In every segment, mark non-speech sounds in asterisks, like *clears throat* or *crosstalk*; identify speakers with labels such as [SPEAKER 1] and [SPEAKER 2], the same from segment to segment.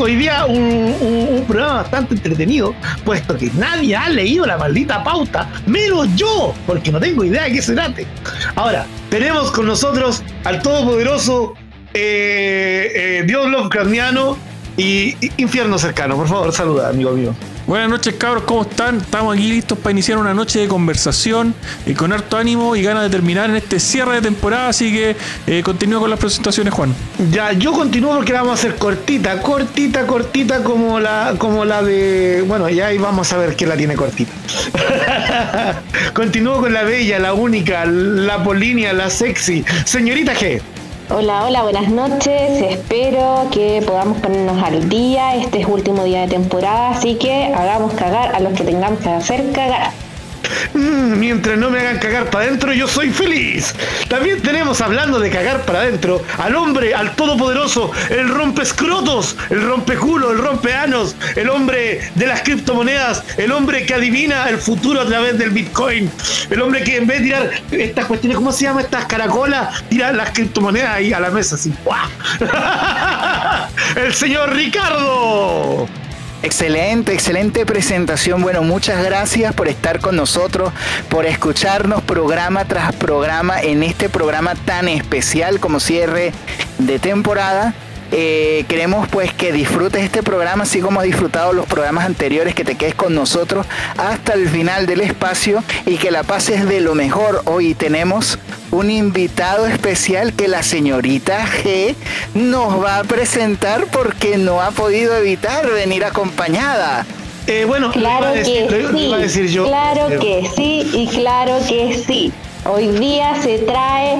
[SPEAKER 1] hoy día un, programa bastante entretenido, puesto que nadie ha leído la maldita pauta, menos yo, porque no tengo idea de qué se trate. Ahora, tenemos con nosotros al todopoderoso eh, eh, Dios Lovecraftiano y, y Infierno Cercano. Por favor, saluda, amigo mío.
[SPEAKER 2] Buenas noches, cabros, ¿cómo están? Estamos aquí listos para iniciar una noche de conversación y con harto ánimo y ganas de terminar en este cierre de temporada, así que eh, continúo con las presentaciones, Juan.
[SPEAKER 1] Ya, yo continúo porque la vamos a hacer cortita, cortita, cortita como la, como la de. Bueno, ya ahí vamos a ver quién la tiene cortita. *laughs* continúo con la bella, la única, la polinia, la sexy, señorita G.
[SPEAKER 3] Hola, hola, buenas noches. Espero que podamos ponernos al día. Este es último día de temporada, así que hagamos cagar a los que tengamos que hacer cagar.
[SPEAKER 1] Mm, mientras no me hagan cagar para adentro, yo soy feliz. También tenemos, hablando de cagar para adentro, al hombre, al todopoderoso, el rompe escrotos, el rompe culo, el rompe anos, el hombre de las criptomonedas, el hombre que adivina el futuro a través del Bitcoin, el hombre que en vez de tirar estas cuestiones, ¿cómo se llama? Estas caracolas, tira las criptomonedas ahí a la mesa, así. *laughs* el señor Ricardo.
[SPEAKER 4] Excelente, excelente presentación. Bueno, muchas gracias por estar con nosotros, por escucharnos programa tras programa en este programa tan especial como cierre de temporada. Eh, queremos pues que disfrutes este programa así como has disfrutado los programas anteriores, que te quedes con nosotros hasta el final del espacio y que la pases de lo mejor. Hoy tenemos un invitado especial que la señorita G nos va a presentar porque no ha podido evitar venir acompañada.
[SPEAKER 3] Eh, bueno, claro que sí, claro que sí y claro que sí. Hoy día se trae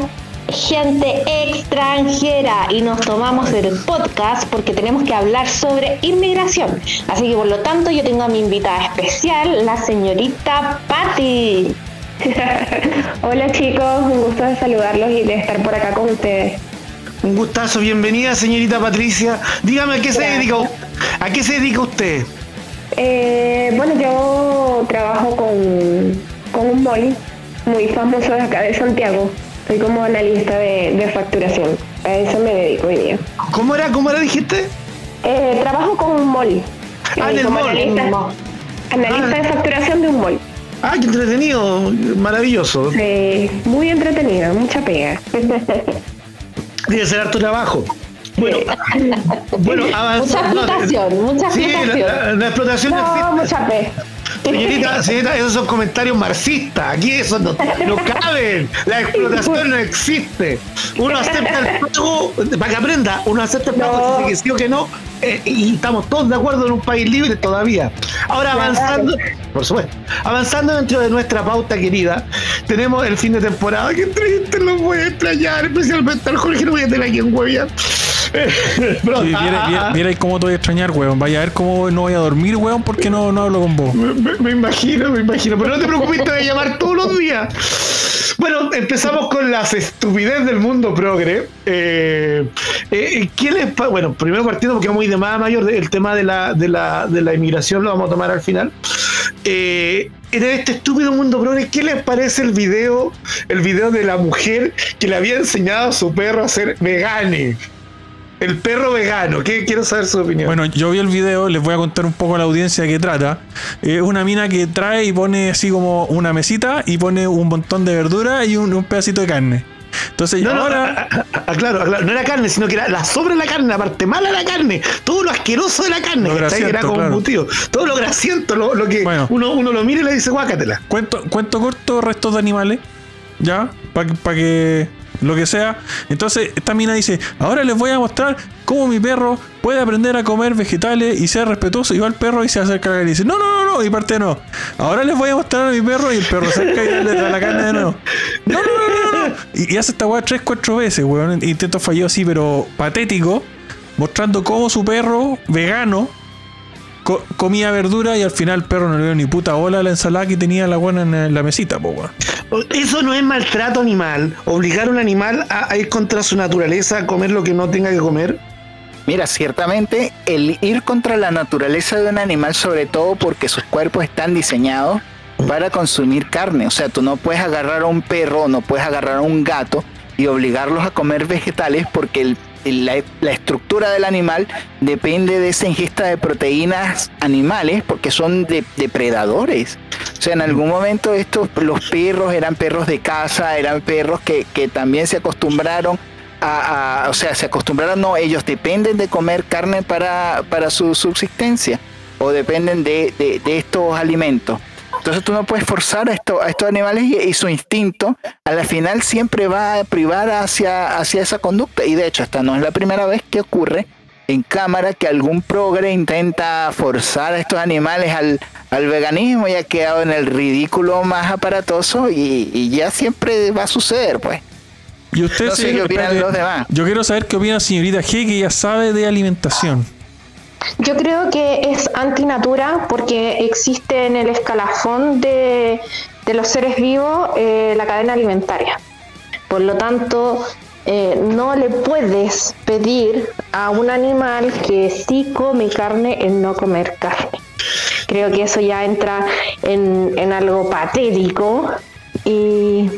[SPEAKER 3] gente extranjera y nos tomamos el podcast porque tenemos que hablar sobre inmigración. Así que por lo tanto yo tengo a mi invitada especial, la señorita Patti. *laughs*
[SPEAKER 5] Hola chicos, un gusto de saludarlos y de estar por acá con ustedes.
[SPEAKER 1] Un gustazo, bienvenida señorita Patricia. Dígame a qué se dedica, a qué se dedica usted.
[SPEAKER 5] Eh, bueno, yo trabajo con, con un mall muy famoso de acá de Santiago. Soy como analista de, facturación. A eso me dedico hoy día.
[SPEAKER 1] ¿Cómo era? ¿Cómo era dijiste?
[SPEAKER 5] Eh, trabajo con un mall.
[SPEAKER 1] Ah, en el mall.
[SPEAKER 5] Analista, ah. de facturación de un mall.
[SPEAKER 1] Ah, qué entretenido, maravilloso.
[SPEAKER 5] Sí, muy entretenido, mucha pega. *laughs*
[SPEAKER 1] Debe ser harto trabajo. Bueno, *laughs*
[SPEAKER 3] bueno Mucha explotación, mucha explotación.
[SPEAKER 1] la, explotación
[SPEAKER 5] no, mucha pega.
[SPEAKER 1] Señorita, señorita, esos son comentarios marxistas. Aquí eso no, no caben. La explotación no existe. Uno acepta el pago, para que aprenda, uno acepta el pago si sí o que no. Eh, y estamos todos de acuerdo en un país libre todavía. Ahora avanzando, por supuesto, avanzando dentro de nuestra pauta querida, tenemos el fin de temporada. Qué triste, lo voy a extrañar, especialmente al Jorge, no voy a tener aquí en Huevia.
[SPEAKER 2] mira, cómo te voy a extrañar, weón. Vaya a ver cómo no voy a dormir, weón, porque no, no hablo con vos.
[SPEAKER 1] Me, imagino, me imagino. Pero no te preocupes, te voy a llamar todos los días. Bueno, empezamos con las estupidez del mundo progre. Eh, eh, ¿Qué les Bueno, primero partiendo porque es muy de más mayor, el tema de la, de la, de la inmigración lo vamos a tomar al final. Eh, en este estúpido mundo progre, ¿qué les parece el video, el video de la mujer que le había enseñado a su perro a ser vegane? El perro vegano, ¿qué quiero saber su opinión?
[SPEAKER 2] Bueno, yo vi el video, les voy a contar un poco a la audiencia de qué trata. Es una mina que trae y pone así como una mesita y pone un montón de verdura y un, pedacito de carne. Entonces
[SPEAKER 1] no, ahora. No, claro, no era carne, sino que era la sobre la carne, la parte mala de la carne, todo lo asqueroso de la carne, que era como embutido, todo lo grasiento, lo, que uno, uno lo mira y le dice guácatela.
[SPEAKER 2] Cuento, cuento corto, restos de animales, ¿ya? Para que lo que sea. Entonces esta mina dice, ahora les voy a mostrar cómo mi perro puede aprender a comer vegetales y ser respetuoso. Y va el perro y se acerca y dice, no, no, no, no, y parte no. Ahora les voy a mostrar a mi perro y el perro se acerca y le da la carne de nuevo. No, no, no, no, no. Y, hace esta weá tres, cuatro veces, weón. Intento falló así, pero patético. Mostrando cómo su perro vegano comía verdura y al final el perro no le dio ni puta bola a la ensalada que tenía la buena en la mesita, po,
[SPEAKER 1] Eso no es maltrato animal. Obligar a un animal a, ir contra su naturaleza, a comer lo que no tenga que comer.
[SPEAKER 4] Mira, ciertamente el ir contra la naturaleza de un animal, sobre todo porque sus cuerpos están diseñados para consumir carne. O sea, tú no puedes agarrar a un perro o no puedes agarrar a un gato y obligarlos a comer vegetales porque el la, estructura del animal depende de esa ingesta de proteínas animales porque son depredadores. O sea, en algún momento estos, los perros eran perros de casa, eran perros que, también se acostumbraron a, o sea, se acostumbraron, no, ellos dependen de comer carne para, para su subsistencia o dependen de, de estos alimentos. Entonces tú no puedes forzar a, esto, a estos animales y, su instinto a la final siempre va a privar hacia, hacia esa conducta. Y de hecho, esta no es la primera vez que ocurre en cámara que algún progre intenta forzar a estos animales al, veganismo y ha quedado en el ridículo más aparatoso y, ya siempre va a suceder, pues.
[SPEAKER 2] ¿Y usted, qué opinan los demás. Yo quiero saber qué opina señorita G, que ya sabe de alimentación.
[SPEAKER 3] Yo creo que es antinatura porque existe en el escalafón de, los seres vivos eh, la cadena alimentaria. Por lo tanto, eh, no le puedes pedir a un animal que sí come carne el no comer carne. Creo que eso ya entra en, en algo patético y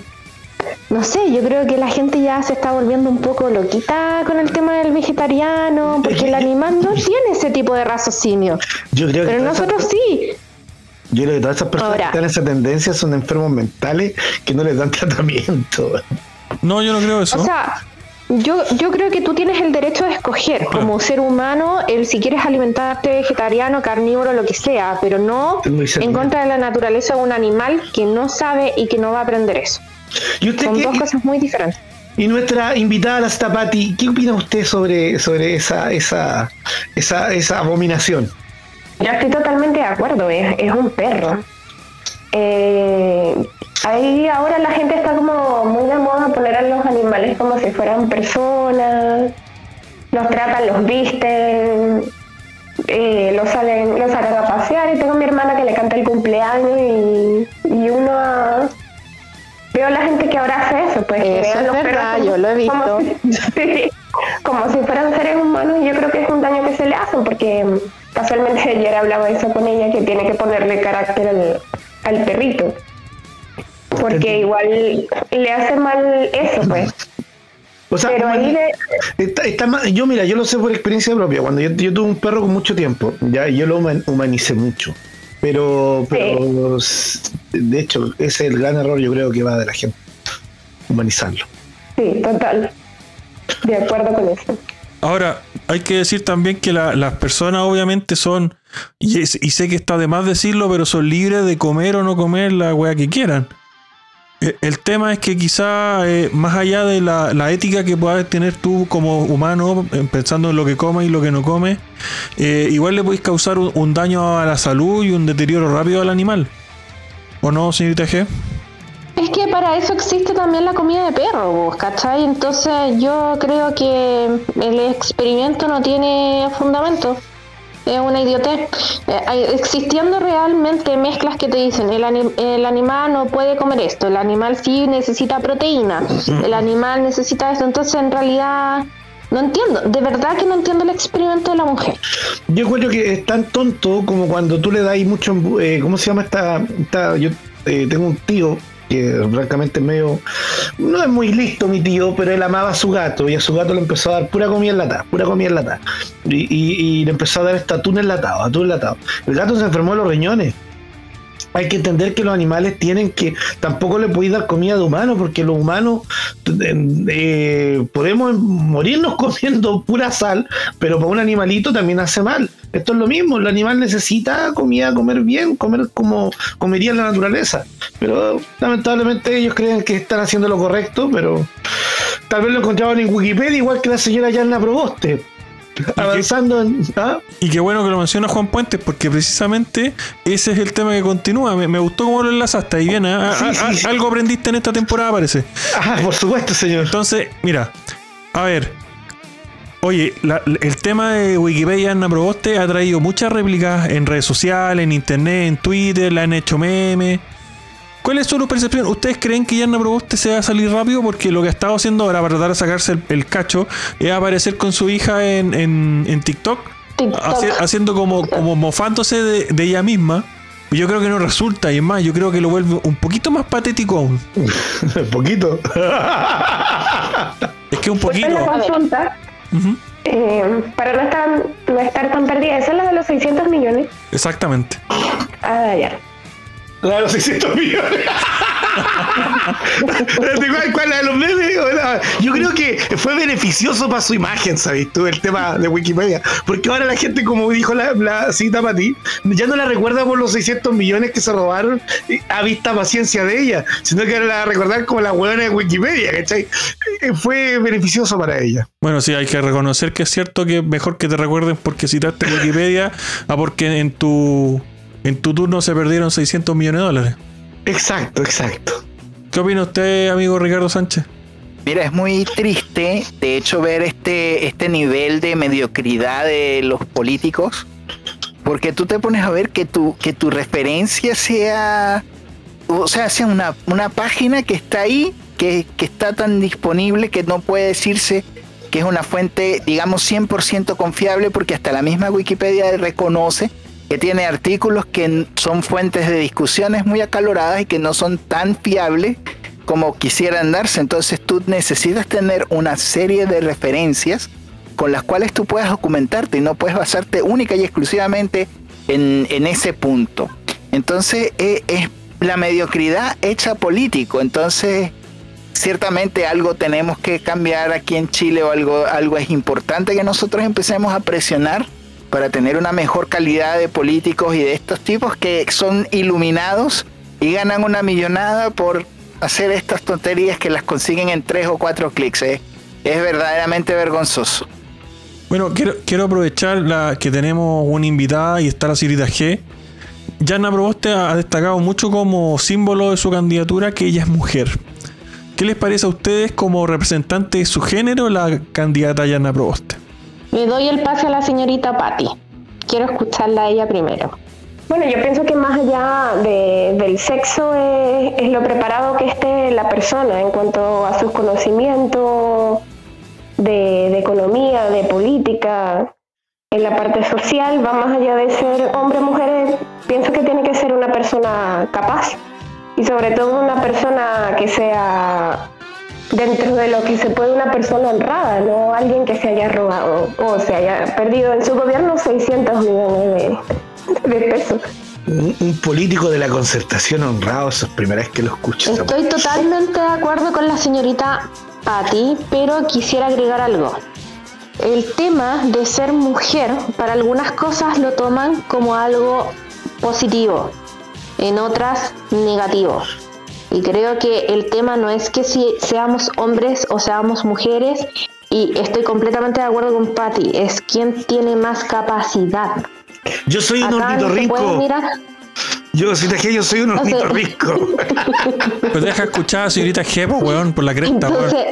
[SPEAKER 3] no sé, yo creo que la gente ya se está volviendo un poco loquita con el tema del vegetariano, porque el animal no *laughs* tiene ese tipo de raciocinio. Yo creo Pero nosotros sí.
[SPEAKER 1] Yo creo que todas esas personas que están en esa tendencia son enfermos mentales que no les dan *laughs* tratamiento.
[SPEAKER 2] No, yo no creo eso.
[SPEAKER 3] O sea, yo, yo creo que tú tienes el derecho de escoger como ser humano el si quieres alimentarte vegetariano, carnívoro, lo que sea, pero no en contra de la naturaleza de un animal que no sabe y que no va a aprender eso. Son dos cosas muy diferentes.
[SPEAKER 1] Y nuestra invitada, la Stapati, ¿qué opina usted sobre, sobre esa, esa, esa, esa abominación?
[SPEAKER 5] Yo estoy totalmente de acuerdo, es, es un perro. Eh, ahí ahora la gente está como muy de moda poner a los animales como si fueran personas, los tratan, los visten, eh, los salen, los salen a pasear y tengo a mi hermana que le canta el cumpleaños y, y uno gente que ahora hace eso, pues
[SPEAKER 3] eso es verdad, yo lo he visto. *laughs*
[SPEAKER 5] Como si, fueran seres humanos y yo creo que es un daño que se le hacen porque casualmente *laughs* ayer hablaba eso con ella que tiene que ponerle carácter al, perrito. Porque igual le hace mal eso, pues.
[SPEAKER 1] O sea, Pero ahí yo mira, yo lo sé por experiencia propia. Cuando yo, yo tuve un perro con mucho tiempo, ya yo lo humanicé mucho. Pero, pero de hecho, ese es el gran error, yo creo que va de la gente, humanizarlo.
[SPEAKER 5] Sí, total. De acuerdo con eso.
[SPEAKER 2] Ahora, hay que decir también que las personas obviamente son, y, y, sé que está de más decirlo, pero son libres de comer o no comer la wea que quieran. Eh, el tema es que quizá eh, más allá de la, ética que puedas tener tú como humano, eh, pensando en lo que comes y lo que no comes, igual le podéis causar un, daño a la salud y un deterioro rápido al animal. ¿O no, señorita G?
[SPEAKER 3] Es que para eso existe también la comida de perro, ¿cachai? Entonces yo creo que el experimento no tiene fundamento es una idiotez. Eh, existiendo realmente mezclas que te dicen, el, el animal no puede comer esto, el animal sí necesita proteína, el animal necesita esto, entonces en realidad... No entiendo, de verdad que no entiendo el experimento de la mujer.
[SPEAKER 1] Yo creo que es tan tonto como cuando tú le das mucho, eh, ¿cómo se llama esta? esta yo eh, tengo un tío que francamente medio, no es muy listo mi tío, pero él amaba a su gato y a su gato le empezó a dar pura comida enlatada, pura comida enlatada. Y, y, y le empezó a dar este atún enlatado, atún enlatado. El gato se enfermó de los riñones hay que entender que los animales tienen que, tampoco le podéis dar comida de humano, porque los humanos eh, podemos morirnos *laughs* comiendo pura sal, pero para un animalito también hace mal. Esto es lo mismo, el animal necesita comida, comer bien, comer como comería la naturaleza. Pero lamentablemente ellos creen que están haciendo lo correcto, pero tal vez lo encontraban en Wikipedia, igual que la señora Yanna Proboste avanzando en. ¿ah?
[SPEAKER 2] Y qué bueno que lo menciona Juan Puentes, porque precisamente ese es el tema que continúa. Me, gustó cómo lo enlazaste ahí bien. ¿ah? Ah, algo aprendiste en esta temporada, parece.
[SPEAKER 1] Ah, por supuesto, señor.
[SPEAKER 2] Entonces, mira, a ver. Oye, el tema de Wikipedia Ana Proboste ha traído muchas réplicas en redes sociales, en internet, en Twitter, la han hecho memes. ¿Cuál es su percepción? ¿Ustedes creen que Yanna Proboste se va a salir rápido? Porque lo que ha estado haciendo ahora para tratar de sacarse el, cacho es aparecer con su hija en, en, TikTok, haciendo como, como mofándose de, ella misma. Yo creo que no resulta, y es más, yo creo que lo vuelve un poquito más patético aún.
[SPEAKER 1] ¿Un *laughs* poquito?
[SPEAKER 2] es que un poquito.
[SPEAKER 5] Eh, para no estar, no estar tan perdida. ¿Esa es la de los 600 millones?
[SPEAKER 2] Exactamente.
[SPEAKER 5] Ah, ya.
[SPEAKER 1] La de los 600 millones. *laughs* ¿Cuál, ¿Cuál, la de los memes? Yo creo que fue beneficioso para su imagen, ¿sabes? Tú, el tema de Wikipedia. Porque ahora la gente, como dijo la, cita para ti, ya no la recuerda por los 600 millones que se robaron a vista paciencia de ella, sino que ahora la recordar como la huevona de Wikipedia, ¿cachai? Eh, fue beneficioso para ella.
[SPEAKER 2] Bueno, sí, hay que reconocer que es cierto que mejor que te recuerden porque citaste Wikipedia a *laughs* porque en tu en tu turno se perdieron 600 millones de dólares.
[SPEAKER 1] Exacto, exacto.
[SPEAKER 2] ¿Qué opina usted, amigo Ricardo Sánchez?
[SPEAKER 4] Mira, es muy triste, de hecho, ver este, este nivel de mediocridad de los políticos, porque tú te pones a ver que tu, que tu referencia sea, o sea, sea una, una página que está ahí, que, que está tan disponible que no puede decirse que es una fuente, digamos, 100% confiable, porque hasta la misma Wikipedia reconoce que tiene artículos que son fuentes de discusiones muy acaloradas y que no son tan fiables como quisieran darse. Entonces tú necesitas tener una serie de referencias con las cuales tú puedas documentarte y no puedes basarte única y exclusivamente en, ese punto. Entonces eh, es la mediocridad hecha político. Entonces ciertamente algo tenemos que cambiar aquí en Chile o algo, algo es importante que nosotros empecemos a presionar para tener una mejor calidad de políticos y de estos tipos que son iluminados y ganan una millonada por hacer estas tonterías que las consiguen en tres o cuatro clics. ¿eh? Es verdaderamente vergonzoso.
[SPEAKER 2] Bueno, quiero, aprovechar que tenemos una invitada y está la Cirita G. Yana Proboste ha destacado mucho como símbolo de su candidatura que ella es mujer. ¿Qué les parece a ustedes como representante de su género la candidata Yana Proboste?
[SPEAKER 3] Le doy el pase a la señorita Patti. Quiero escucharla a ella primero.
[SPEAKER 5] Bueno, yo pienso que más allá del sexo es, lo preparado que esté la persona en cuanto a sus conocimientos de, economía, de política, en la parte social, va más allá de ser hombre o mujer, pienso que tiene que ser una persona capaz y sobre todo una persona que sea dentro de lo que se puede una persona honrada, no alguien que se haya robado o se haya perdido en su gobierno 600 millones de, pesos.
[SPEAKER 1] Un, político de la concertación honrado, eso es primera vez que lo escucho.
[SPEAKER 3] Estoy totalmente de acuerdo con la señorita Patti, pero quisiera agregar algo. El tema de ser mujer, para algunas cosas lo toman como algo positivo, en otras negativo. Y creo que el tema no es que si seamos hombres o seamos mujeres, y estoy completamente de acuerdo con Patty, es quien tiene más capacidad.
[SPEAKER 1] Yo soy un ornitorrinco. Yo, si te yo soy un ornitorrinco. *laughs*
[SPEAKER 2] pues deja escuchar a señorita Gebo, weón, por la cresta,
[SPEAKER 3] entonces,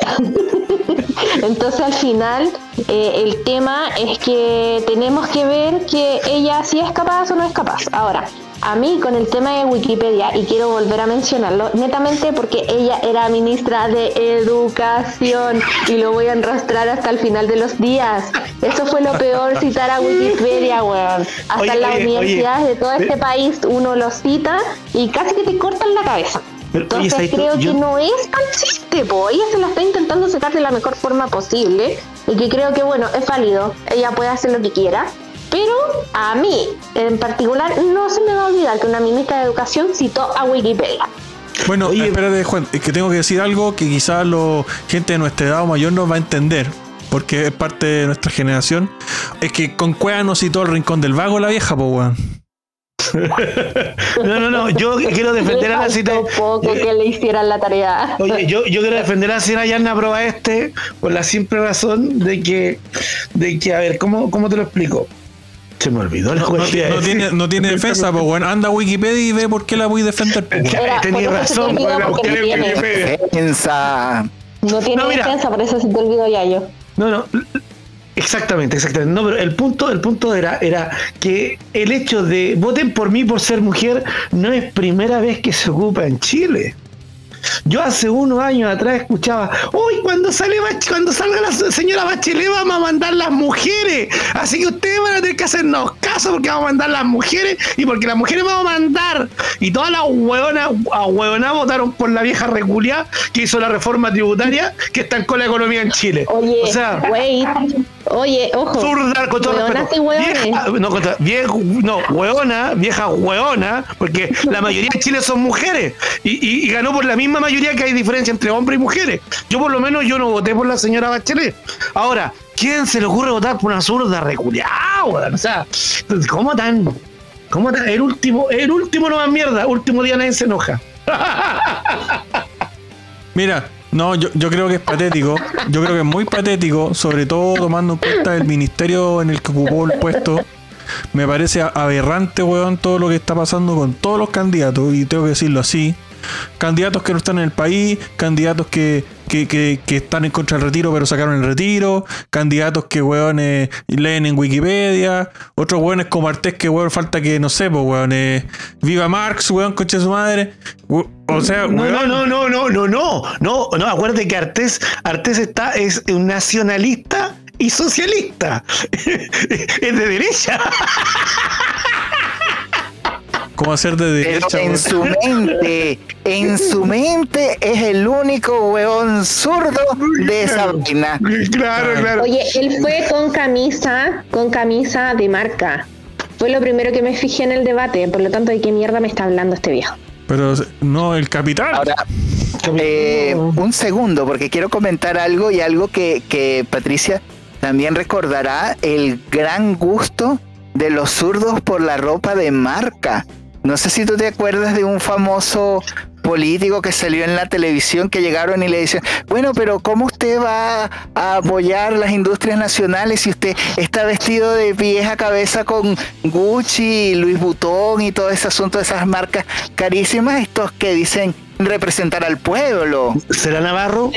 [SPEAKER 3] *laughs* entonces al final eh, el tema es que tenemos que ver que ella sí es capaz o no es capaz. Ahora, a mí con el tema de Wikipedia, y quiero volver a mencionarlo, netamente porque ella era ministra de Educación y lo voy a enrastrar hasta el final de los días. Eso fue lo peor, citar a Wikipedia, weón. Hasta en las universidades de todo este país uno lo cita y casi que te cortan la cabeza. Entonces creo que no es tan chiste, po. ella se la está intentando sacar de la mejor forma posible y que creo que bueno, es válido, ella puede hacer lo que quiera, pero a mí, en particular, no se me va a olvidar que una ministra de Educación citó a Wikipedia.
[SPEAKER 2] Bueno, espérate, Juan, es que tengo que decir algo que quizás la gente de nuestra edad o mayor no va a entender, porque es parte de nuestra generación. Es que con Cueva no citó el rincón del vago la vieja, pues, weón. *laughs*
[SPEAKER 1] no, no, no, yo quiero defender a la cita.
[SPEAKER 3] poco que le hicieran la tarea. *laughs*
[SPEAKER 1] Oye, yo, yo quiero defender a la señora Yarna Proba este por la simple razón de que, de que, a ver, ¿cómo, cómo te lo explico? Se me olvidó la
[SPEAKER 2] no, no, tiene, no tiene defensa, pues bueno, anda a Wikipedia y ve por qué la voy a defender.
[SPEAKER 1] Tenía razón,
[SPEAKER 3] no tiene defensa. No tiene defensa, por eso se te olvidó ya yo.
[SPEAKER 1] No, no. Exactamente, exactamente. No, pero el punto, el punto era, era que el hecho de voten por mí por ser mujer no es primera vez que se ocupa en Chile. Yo hace unos años atrás escuchaba, uy, cuando sale cuando salga la señora Bachelet vamos a mandar las mujeres. Así que ustedes van a tener que hacernos caso porque vamos a mandar las mujeres y porque las mujeres vamos a mandar. Y todas las hueonas, a votaron por la vieja reculia que hizo la reforma tributaria que con la economía en Chile.
[SPEAKER 3] Oye, o sea, Oye, ojo.
[SPEAKER 1] Zurda, con todo respeto. Vieja, no, contra, vieja, no, hueona, vieja hueona, porque la mayoría de Chile son mujeres. Y, y, ganó por la misma mayoría que hay diferencia entre hombres y mujeres. Yo por lo menos yo no voté por la señora Bachelet. Ahora, ¿quién se le ocurre votar por una zurda reculeada? O sea, ¿cómo tan? ¿Cómo tan? El último, el último no más mierda, último día nadie se enoja. *laughs*
[SPEAKER 2] Mira, no, yo, yo creo que es patético. Yo creo que es muy patético, sobre todo tomando en cuenta el ministerio en el que ocupó el puesto. Me parece aberrante, weón, todo lo que está pasando con todos los candidatos, y tengo que decirlo así Candidatos que no están en el país, candidatos que, que, que, están en contra del retiro pero sacaron el retiro, candidatos que weones eh, leen en Wikipedia, otros weones como Artés que weón falta que no sé, pues viva Marx, weón, conche su madre. O sea,
[SPEAKER 1] no, no, no, no, no, no, no, no, acuérdate que Artés, Artés está, es un nacionalista y socialista. *laughs* es de derecha. *laughs*
[SPEAKER 2] ¿Cómo hacer de derecha?
[SPEAKER 4] en su mente, en su mente es el único hueón zurdo de esa vaina.
[SPEAKER 1] Claro, claro.
[SPEAKER 3] Oye, él fue con camisa, con camisa de marca. Fue lo primero que me fijé en el debate, por lo tanto, ¿de qué mierda me está hablando este viejo?
[SPEAKER 2] Pero no, el capital.
[SPEAKER 4] Ahora, eh, un segundo, porque quiero comentar algo y algo que, que Patricia también recordará, el gran gusto de los zurdos por la ropa de marca. No sé si tú te acuerdas de un famoso político que salió en la televisión que llegaron y le dicen, bueno, pero ¿cómo usted va a apoyar las industrias nacionales si usted está vestido de vieja cabeza con Gucci, Luis Butón y todo ese asunto de esas marcas carísimas, estos que dicen representar al pueblo?
[SPEAKER 1] ¿Será Navarro?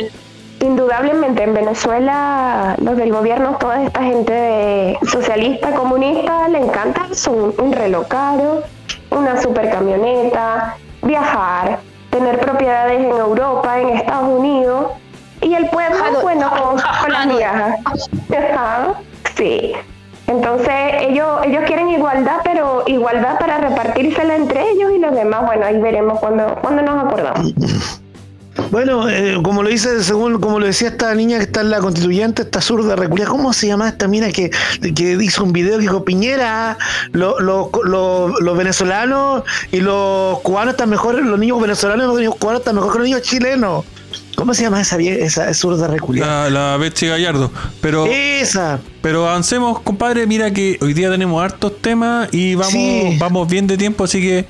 [SPEAKER 5] Indudablemente en Venezuela los del gobierno, toda esta gente socialista, comunista, le encanta, son un reloj caro, una super camioneta, viajar, tener propiedades en Europa, en Estados Unidos, y el pueblo, bueno, con, las viajas. Sí. Entonces ellos, ellos quieren igualdad, pero igualdad para repartírsela entre ellos y los demás, bueno, ahí veremos cuando, cuando nos acordamos. *laughs*
[SPEAKER 1] Bueno, eh, como lo dice, según como lo decía esta niña que está en la constituyente, esta zurda reculia, ¿cómo se llama esta mina que, que hizo un video que dijo Piñera, los venezolanos y los cubanos están mejores, los niños venezolanos y los niños cubanos están mejor que los niños chilenos? ¿Cómo se llama esa, esa zurda reculia?
[SPEAKER 2] La, la Betsy Gallardo. Pero,
[SPEAKER 1] esa.
[SPEAKER 2] Pero avancemos, compadre. Mira que hoy día tenemos hartos temas y vamos, vamos bien de tiempo, así que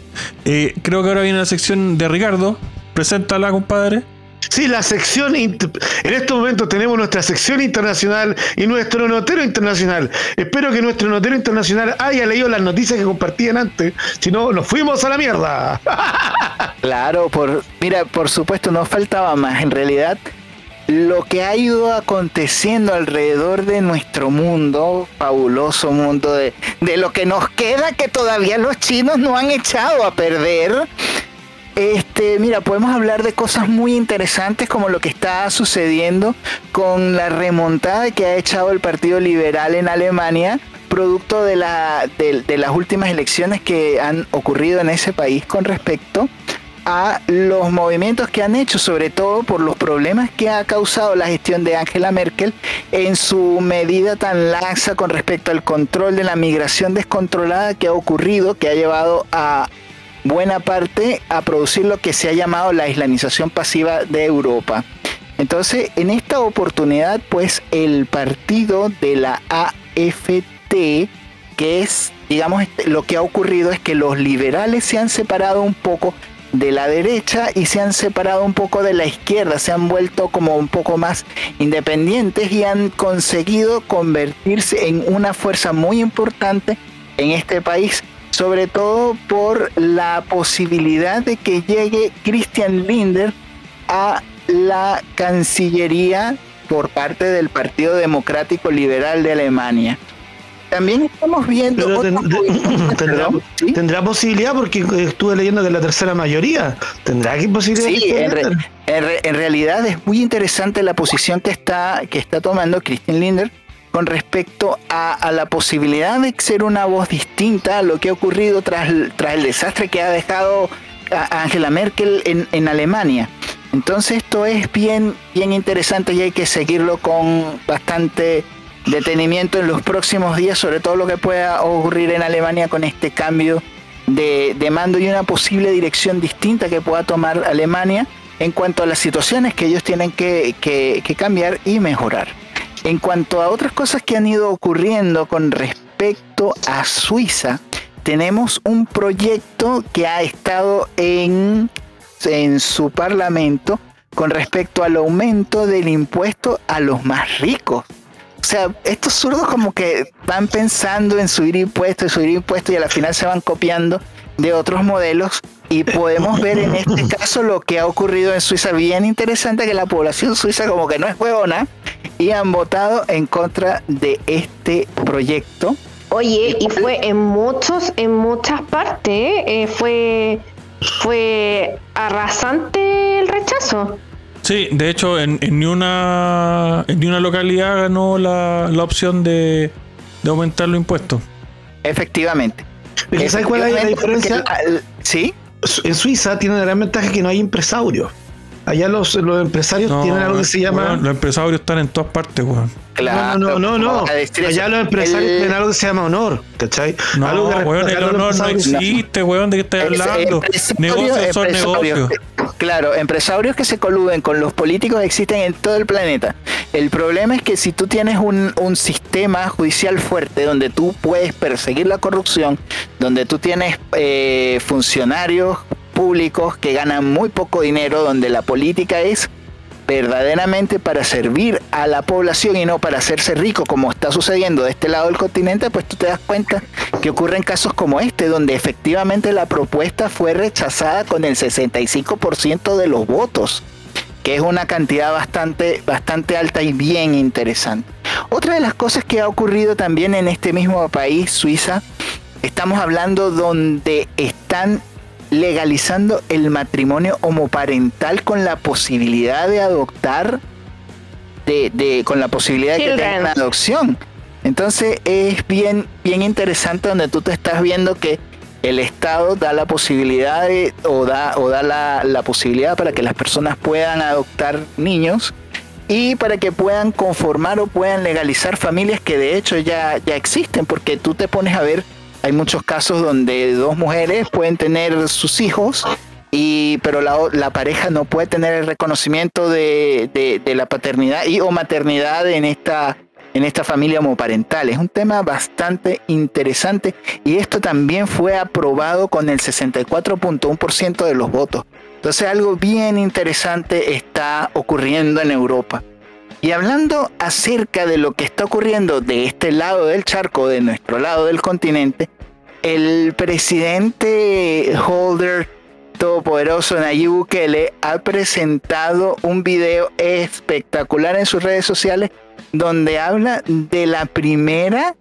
[SPEAKER 2] eh, creo que ahora viene la sección de Ricardo. Preséntala, compadre.
[SPEAKER 1] Sí, la sección. En este momento tenemos nuestra sección internacional y nuestro notero internacional. Espero que nuestro notero internacional haya leído las noticias que compartían antes. Si no, nos fuimos a la mierda. *laughs*
[SPEAKER 4] Claro, por, mira, por supuesto, no faltaba más. En realidad, lo que ha ido aconteciendo alrededor de nuestro mundo, fabuloso mundo de, de lo que nos queda que todavía los chinos no han echado a perder este, mira, podemos hablar de cosas muy interesantes como lo que está sucediendo con la remontada que ha echado el Partido Liberal en Alemania, producto de, la, de, las últimas elecciones que han ocurrido en ese país con respecto a los movimientos que han hecho, sobre todo por los problemas que ha causado la gestión de Angela Merkel en su medida tan laxa con respecto al control de la migración descontrolada que ha ocurrido, que ha llevado a buena parte a producir lo que se ha llamado la islamización pasiva de Europa. Entonces, en esta oportunidad, pues el partido de la AFT, que es, digamos, este, lo que ha ocurrido es que los liberales se han separado un poco de la derecha y se han separado un poco de la izquierda, se han vuelto como un poco más independientes y han conseguido convertirse en una fuerza muy importante en este país sobre todo por la posibilidad de que llegue Christian Linder a la Cancillería por parte del Partido Democrático Liberal de Alemania. También estamos viendo. *clears throat*
[SPEAKER 1] tendrá, posibilidad porque estuve leyendo que la tercera mayoría tendrá que posibilidad.
[SPEAKER 4] Sí, en, realidad es muy interesante la posición que está, que está tomando Christian Linder con respecto a, la posibilidad de ser una voz distinta a lo que ha ocurrido tras, tras el desastre que ha dejado Angela Merkel en, en Alemania. Entonces esto es bien, bien interesante y hay que seguirlo con bastante detenimiento en los próximos días, sobre todo lo que pueda ocurrir en Alemania con este cambio de, mando y una posible dirección distinta que pueda tomar Alemania en cuanto a las situaciones que ellos tienen que, que cambiar y mejorar. En cuanto a otras cosas que han ido ocurriendo con respecto a Suiza, tenemos un proyecto que ha estado en, en su parlamento con respecto al aumento del impuesto a los más ricos. O sea, estos zurdos como que van pensando en subir impuestos, subir impuestos y a la final se van copiando de otros modelos y podemos ver en este *laughs* caso lo que ha ocurrido en Suiza. Bien interesante que la población suiza como que no es huevona y han votado en contra de este proyecto
[SPEAKER 3] Oye, y fue en muchos, en muchas partes, eh, fue, fue arrasante el rechazo.
[SPEAKER 2] Sí, de hecho, en, ni una en ni una localidad ganó la, la opción de, de, aumentar los impuestos.
[SPEAKER 4] Efectivamente.
[SPEAKER 1] ¿Sabes cuál es la diferencia?
[SPEAKER 4] sí.
[SPEAKER 1] En Suiza tiene la gran ventaja que no hay empresarios. Allá los, los empresarios tienen algo que se llama.
[SPEAKER 2] los empresarios están en todas partes, weón.
[SPEAKER 1] Claro, no, no, no, no. Allá los empresarios tienen algo que se llama honor, ¿cachai?
[SPEAKER 2] No,
[SPEAKER 1] algo
[SPEAKER 2] que weón, el honor no existe, weón, ¿de qué estás hablando? Negocios son negocios.
[SPEAKER 4] Claro, empresarios que se coluden con los políticos existen en todo el planeta. El problema es que si tú tienes un, un sistema judicial fuerte donde tú puedes perseguir la corrupción, donde tú tienes eh, funcionarios públicos que ganan muy poco dinero, donde la política es verdaderamente para servir a la población y no para hacerse rico, como está sucediendo de este lado del continente, pues tú te das cuenta que ocurren casos como este, donde efectivamente la propuesta fue rechazada con el 65% de los votos, que es una cantidad bastante, bastante alta y bien interesante. Otra de las cosas que ha ocurrido también en este mismo país, Suiza, estamos hablando donde están legalizando el matrimonio homoparental con la posibilidad de adoptar, de, con la posibilidad de que tengan adopción. Entonces es bien, bien interesante donde tú te estás viendo que el Estado da la posibilidad de, o da, o da la, la posibilidad para que las personas puedan adoptar niños y para que puedan conformar o puedan legalizar familias que de hecho ya, ya existen, porque tú te pones a ver hay muchos casos donde dos mujeres pueden tener sus hijos, y, pero la, la pareja no puede tener el reconocimiento de, la paternidad y o maternidad en esta, en esta familia homoparental. Es un tema bastante interesante y esto también fue aprobado con el 64.1% de los votos. Entonces algo bien interesante está ocurriendo en Europa. Y hablando acerca de lo que está ocurriendo de este lado del charco, de nuestro lado del continente, el presidente Holder todopoderoso Nayib Bukele ha presentado un video espectacular en sus redes sociales donde habla de la primera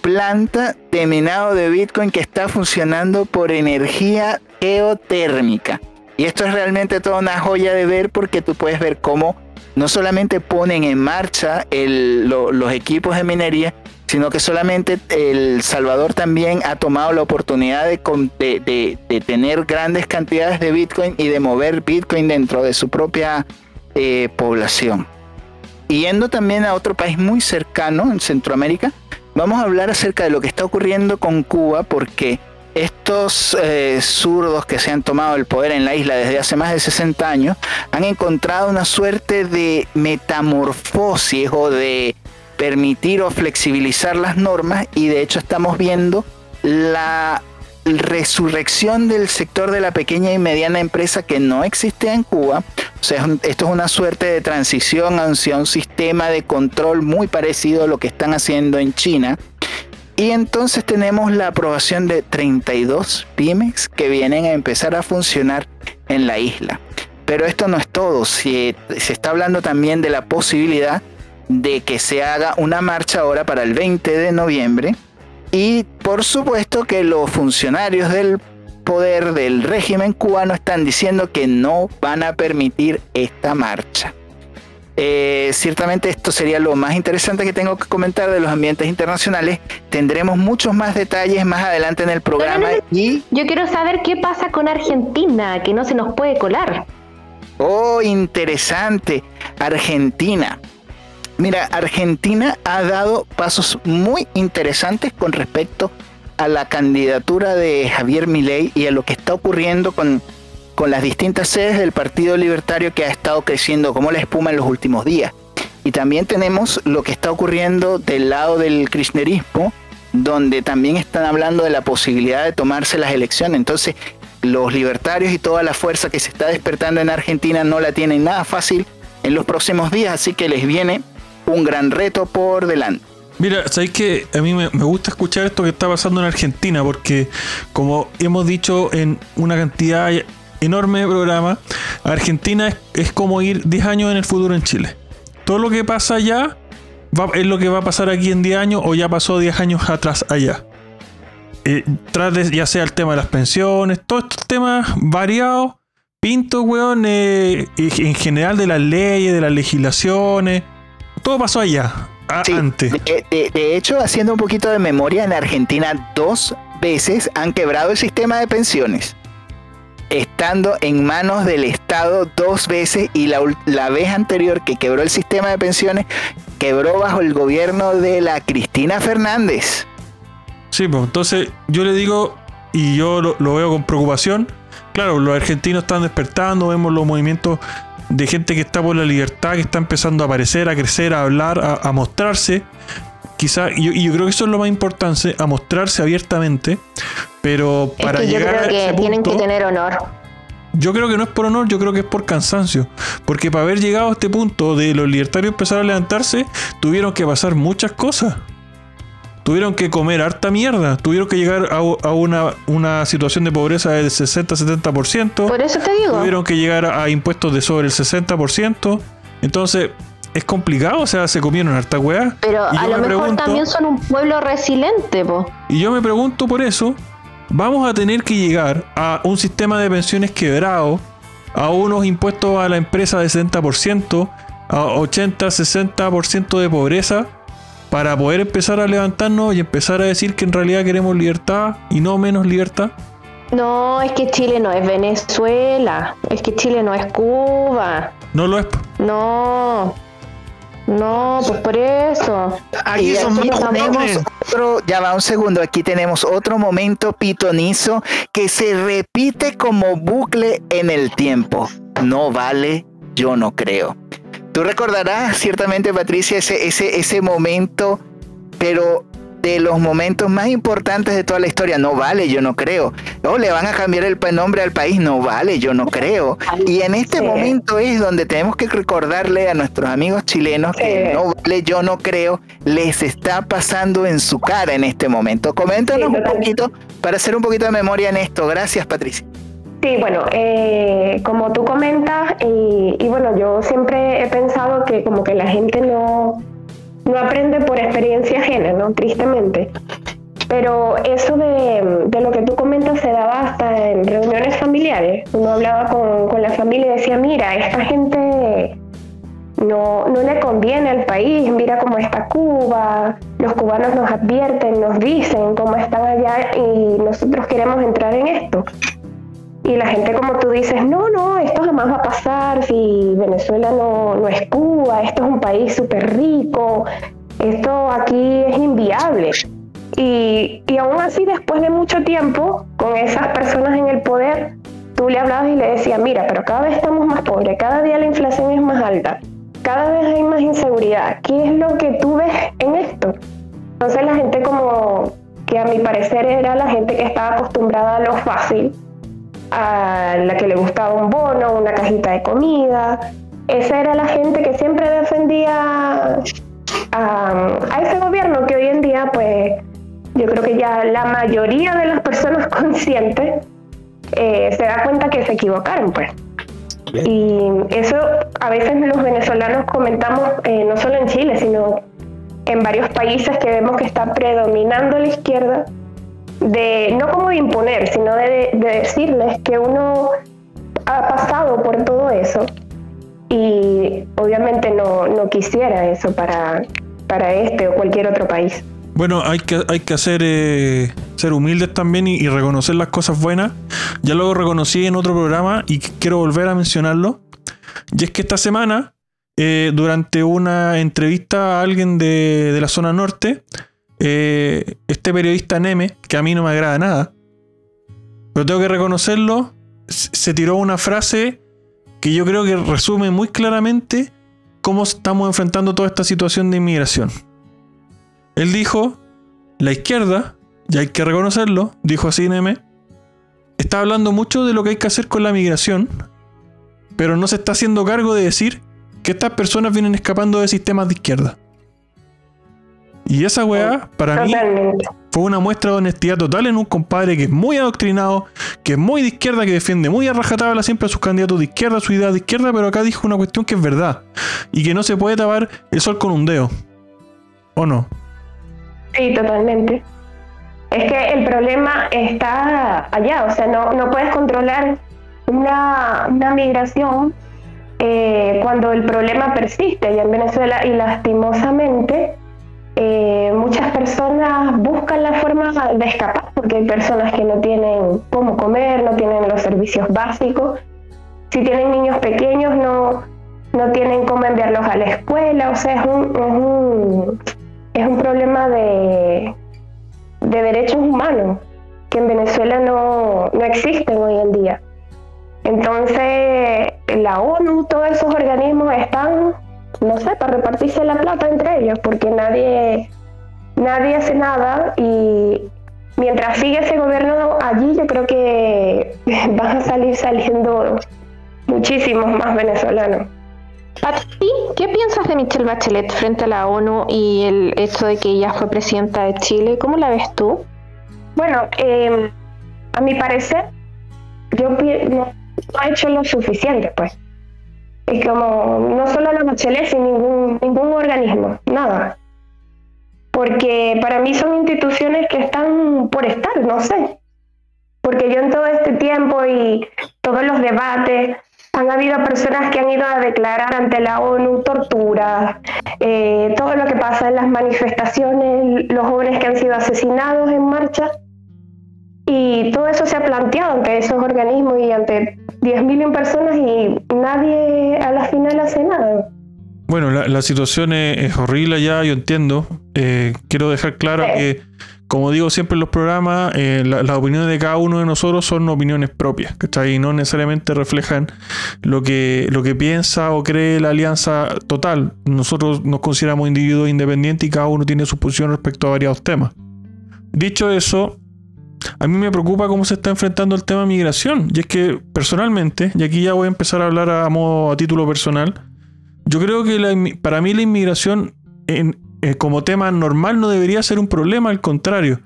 [SPEAKER 4] planta de minado de Bitcoin que está funcionando por energía geotérmica. Y esto es realmente toda una joya de ver porque tú puedes ver cómo no solamente ponen en marcha los equipos de minería, sino que solamente El Salvador también ha tomado la oportunidad de, tener grandes cantidades de Bitcoin y de mover Bitcoin dentro de su propia eh, población. yendo también a otro país muy cercano, en Centroamérica, vamos a hablar acerca de lo que está ocurriendo con Cuba, porque estos eh, zurdos que se han tomado el poder en la isla desde hace más de 60 años han encontrado una suerte de metamorfosis o de permitir o flexibilizar las normas y de hecho estamos viendo la resurrección del sector de la pequeña y mediana empresa que no existía en Cuba. O sea, esto es una suerte de transición hacia un sistema de control muy parecido a lo que están haciendo en China y entonces tenemos la aprobación de 32 pymes que vienen a empezar a funcionar en la isla. Pero esto no es todo, se, se está hablando también de la posibilidad de que se haga una marcha ahora para el 20 de noviembre y por supuesto que los funcionarios del poder del régimen cubano están diciendo que no van a permitir esta marcha. Eh, ciertamente esto sería lo más interesante que tengo que comentar de los ambientes internacionales. Tendremos muchos más detalles más adelante en el programa. y
[SPEAKER 3] yo quiero saber qué pasa con Argentina, que no se nos puede colar.
[SPEAKER 4] Oh, interesante. Argentina. Mira, Argentina ha dado pasos muy interesantes con respecto a la candidatura de Javier Milei y a lo que está ocurriendo con, con las distintas sedes del Partido Libertario que ha estado creciendo como la espuma en los últimos días. Y también tenemos lo que está ocurriendo del lado del kirchnerismo, donde también están hablando de la posibilidad de tomarse las elecciones. Entonces, los libertarios y toda la fuerza que se está despertando en Argentina no la tienen nada fácil en los próximos días, así que les viene un gran reto por delante.
[SPEAKER 2] Mira, sabéis que a mí me, gusta escuchar esto que está pasando en Argentina, porque como hemos dicho en una cantidad enorme de programas, Argentina es, como ir 10 años en el futuro en Chile. Todo lo que pasa allá es lo que va a pasar aquí en 10 años o ya pasó 10 años atrás allá. Eh, tras de, ya sea el tema de las pensiones, todos estos temas variados, pinto, weón, eh, en general de las leyes, de las legislaciones, todo pasó allá, antes.
[SPEAKER 4] De, hecho, haciendo un poquito de memoria, en Argentina dos veces han quebrado el sistema de pensiones. Estando en manos del Estado dos veces y la, la vez anterior que quebró el sistema de pensiones, quebró bajo el gobierno de la Cristina Fernández.
[SPEAKER 2] Sí, pues entonces yo le digo, y yo lo, veo con preocupación, claro, los argentinos están despertando, vemos los movimientos de gente que está por la libertad, que está empezando a aparecer, a crecer, a hablar, a, mostrarse. Quizá, y yo, creo que eso es lo más importante, a mostrarse abiertamente, pero para que llegar
[SPEAKER 3] yo creo que tienen que tener honor.
[SPEAKER 2] Yo creo que no es por honor, yo creo que es por cansancio. Porque para haber llegado a este punto de los libertarios empezar a levantarse, tuvieron que pasar muchas cosas tuvieron que comer harta mierda, tuvieron que llegar a, una, una, situación de pobreza del 60-70%.
[SPEAKER 3] Por eso te digo.
[SPEAKER 2] Tuvieron que llegar a, impuestos de sobre el 60%. Entonces, es complicado, o sea, se comieron harta weá.
[SPEAKER 3] Pero a lo mejor también son un pueblo resiliente, po.
[SPEAKER 2] Y yo me pregunto por eso, vamos a tener que llegar a un sistema de pensiones quebrado, a unos impuestos a la empresa de 60%, a 80-60% de pobreza para poder empezar a levantarnos y empezar a decir que en realidad queremos libertad y no menos libertad?
[SPEAKER 3] No, es que Chile no es Venezuela, es que Chile no es Cuba.
[SPEAKER 2] No lo es.
[SPEAKER 3] No. No, pues por eso.
[SPEAKER 4] Aquí, tenemos otro, ya va un segundo, aquí tenemos otro momento pitonizo que se repite como bucle en el tiempo. No vale, yo no creo. Tú recordarás ciertamente, Patricia, ese, ese, ese momento, pero de los momentos más importantes de toda la historia. No vale, yo no creo. O le van a cambiar el nombre al país. No vale, yo no creo. Y en este momento es donde tenemos que recordarle a nuestros amigos chilenos que no vale, yo no creo, les está pasando en su cara en este momento. Coméntanos un poquito para hacer un poquito de memoria en esto. Gracias, Patricia.
[SPEAKER 5] Sí, bueno, eh, como tú comentas, y, bueno, yo siempre he pensado que como que la gente no, no aprende por experiencia ajena, ¿no? Tristemente. Pero eso de, de, lo que tú comentas se daba hasta en reuniones familiares. Uno hablaba con, con la familia y decía, mira, esta gente no, no le conviene al país, mira cómo está Cuba, los cubanos nos advierten, nos dicen cómo están allá y nosotros queremos entrar en esto. Y la gente, como tú dices, no, no, esto jamás va a pasar si Venezuela no, no es Cuba, esto es un país súper rico, esto aquí es inviable. Y, y aún así, después de mucho tiempo, con esas personas en el poder, tú le hablabas y le decías, mira, pero cada vez estamos más pobres, cada día la inflación es más alta, cada vez hay más inseguridad. ¿Qué es lo que tú ves en esto? Entonces la gente como que a mi parecer era la gente que estaba acostumbrada a lo fácil, a la que le gustaba un bono, una cajita de comida. Esa era la gente que siempre defendía a, ese gobierno que hoy en día, pues, yo creo que ya la mayoría de las personas *laughs* conscientes eh, se da cuenta que se equivocaron, pues. Y eso a veces los venezolanos comentamos, eh, no solo en Chile, sino en varios países que vemos que está predominando la izquierda, de no como de imponer, sino de, decirles que uno ha pasado por todo eso y obviamente no, no quisiera eso para, para este o cualquier otro país.
[SPEAKER 2] Bueno, hay que, hay que hacer eh, ser humildes también y, reconocer las cosas buenas. Ya lo reconocí en otro programa y quiero volver a mencionarlo. Y es que esta semana, eh, durante una entrevista a alguien de, la zona norte, eh, este periodista Neme, que a mí no me agrada nada, pero tengo que reconocerlo, se tiró una frase que yo creo que resume muy claramente cómo estamos enfrentando toda esta situación de inmigración. Él dijo, la izquierda, y hay que reconocerlo, dijo así Neme, está hablando mucho de lo que hay que hacer con la migración, pero no se está haciendo cargo de decir que estas personas vienen escapando de sistemas de izquierda. Y esa weá, para mí, fue una muestra de honestidad total en un compadre que es muy adoctrinado, que es muy de izquierda, que defiende muy a rajatabla siempre a sus candidatos de izquierda, su idea de izquierda, pero acá dijo una cuestión que es verdad. Y que no se puede tapar el sol con un dedo. ¿O no?
[SPEAKER 5] Sí, totalmente. Es que el problema está allá, o sea, no, no puedes controlar una, migración eh, cuando el problema persiste allá en Venezuela y lastimosamente eh, muchas personas buscan la forma de escapar porque hay personas que no tienen cómo comer, no tienen los servicios básicos. Si tienen niños pequeños no, no tienen cómo enviarlos a la escuela, o sea, es un, es un es un problema de, de derechos humanos que en Venezuela no, no existen hoy en día. Entonces, la ONU, todos esos organismos están, no sé, para repartirse la plata entre ellos, porque nadie, nadie hace nada y mientras sigue ese gobierno allí, yo creo que *laughs* van a salir saliendo muchísimos más venezolanos.
[SPEAKER 3] ¿A ti qué piensas de Michelle Bachelet frente a la ONU y el hecho de que ella fue presidenta de Chile? ¿Cómo la ves tú?
[SPEAKER 5] Bueno, em, a mi parecer, yo no, ha hecho lo suficiente, pues. Y como no solo la Bachelet, sino ningún, ningún organismo, nada. Porque para mí son instituciones que están por estar, no sé. Porque yo en todo este tiempo y todos los debates, han habido personas que han ido a declarar ante la ONU tortura, eh, todo lo que pasa en las manifestaciones, los jóvenes que han sido asesinados en marcha. Y todo eso se ha planteado ante esos organismos y ante 10.000 personas y nadie a la final hace nada.
[SPEAKER 2] Bueno, la, situación es, horrible ya, yo entiendo. Eh, quiero dejar claro que como digo siempre en los programas, eh, las opiniones de cada uno de nosotros son opiniones propias, ¿cachai? Y no necesariamente reflejan lo que, lo que piensa o cree la alianza total. Nosotros nos consideramos individuos independientes y cada uno tiene su posición respecto a varios temas. Dicho eso, a mí me preocupa cómo se está enfrentando el tema migración. Y es que personalmente, y aquí ya voy a empezar a hablar a modo a título personal, yo creo que para mí la inmigración eh, como tema normal no debería ser un problema, al contrario.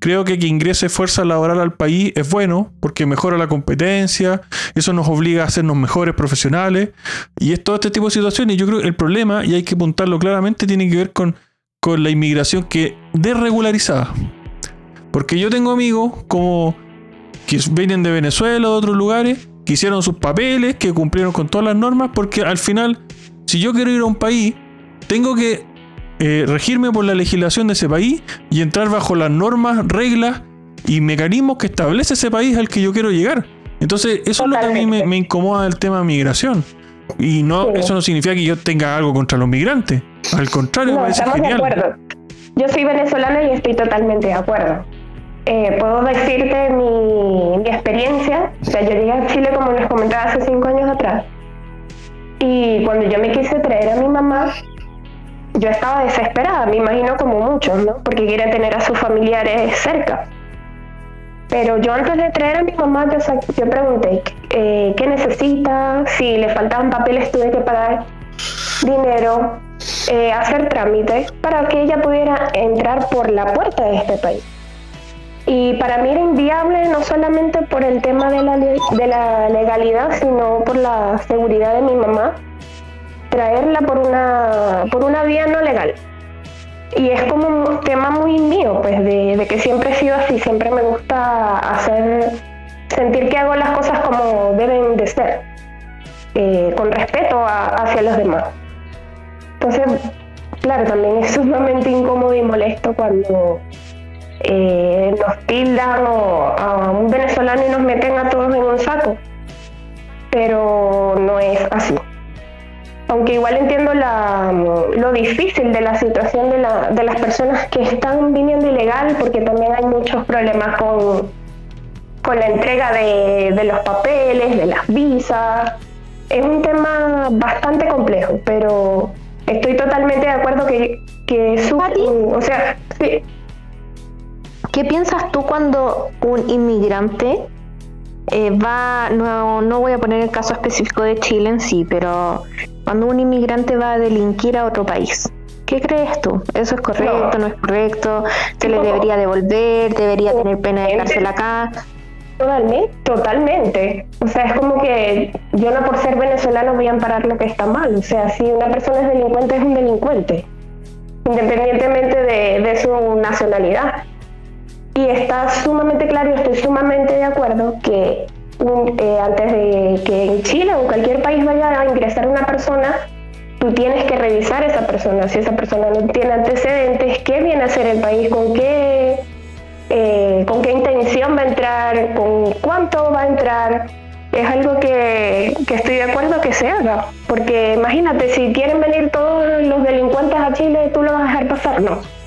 [SPEAKER 2] Creo que que ingrese fuerza laboral al país es bueno porque mejora la competencia, eso nos obliga a hacernos mejores profesionales y es todo este tipo de situaciones. Yo creo que el problema, y hay que apuntarlo claramente, tiene que ver con, con la inmigración que desregularizada. Porque yo tengo amigos como que vienen de Venezuela o de otros lugares, que hicieron sus papeles, que cumplieron con todas las normas, porque al final, si yo quiero ir a un país, tengo que eh, regirme por la legislación de ese país y entrar bajo las normas, reglas y mecanismos que establece ese país al que yo quiero llegar. Entonces, eso es lo que a mí me, incomoda del tema de migración. Y no, eso no significa que yo tenga algo contra los migrantes. Al contrario, me parece
[SPEAKER 5] estamos De acuerdo. Yo soy venezolana y estoy totalmente de acuerdo. Eh, puedo decirte mi, experiencia. O sea, yo llegué a Chile, como les comentaba, hace cinco años atrás. Y cuando yo me quise traer a mi mamá, yo estaba desesperada, me imagino como muchos, ¿no? Porque quieren tener a sus familiares cerca. Pero yo antes de traer a mi mamá, yo, pregunté, eh, ¿qué necesita? Si le faltaban papeles, tuve que pagar dinero, eh, hacer trámites para que ella pudiera entrar por la puerta de este país. Y para mí era inviable no solamente por el tema de la, de la legalidad, sino por la seguridad de mi mamá, traerla por una, por una vía no legal. Y es como un tema muy mío, pues de, que siempre he sido así, siempre me gusta hacer, sentir que hago las cosas como deben de ser, eh, con respeto hacia los demás. Entonces, claro, también es sumamente incómodo y molesto cuando eh, nos tildan a un venezolano y nos meten a todos en un saco. Pero no es así. Aunque igual entiendo la, lo difícil de la situación de, la, de las personas que están viniendo ilegal, porque también hay muchos problemas con, con la entrega de, de los papeles, de las visas. Es un tema bastante complejo, pero estoy totalmente de acuerdo que, que su, o sea, sí,
[SPEAKER 3] ¿Qué piensas tú cuando un inmigrante eh, va, no, no voy a poner el caso específico de Chile en sí, pero cuando un inmigrante va a delinquir a otro país? ¿Qué crees tú? ¿Eso es correcto? ¿No, es correcto? ¿Se le debería devolver? ¿Debería tener pena de cárcel acá?
[SPEAKER 5] Totalmente, totalmente. O sea, es como que yo no por ser venezolano voy a amparar lo que está mal. O sea, si una persona es delincuente, es un delincuente, independientemente de, de su nacionalidad. Y está sumamente claro estoy sumamente de acuerdo que eh, antes de que en Chile o en cualquier país vaya a ingresar una persona, tú tienes que revisar a esa persona. Si esa persona no tiene antecedentes, qué viene a hacer el país, con qué, eh, con qué intención va a entrar, con cuánto va a entrar. Es algo que, que estoy de acuerdo que se haga. Porque imagínate, si quieren venir todos los delincuentes a Chile, ¿tú lo vas a dejar pasar? No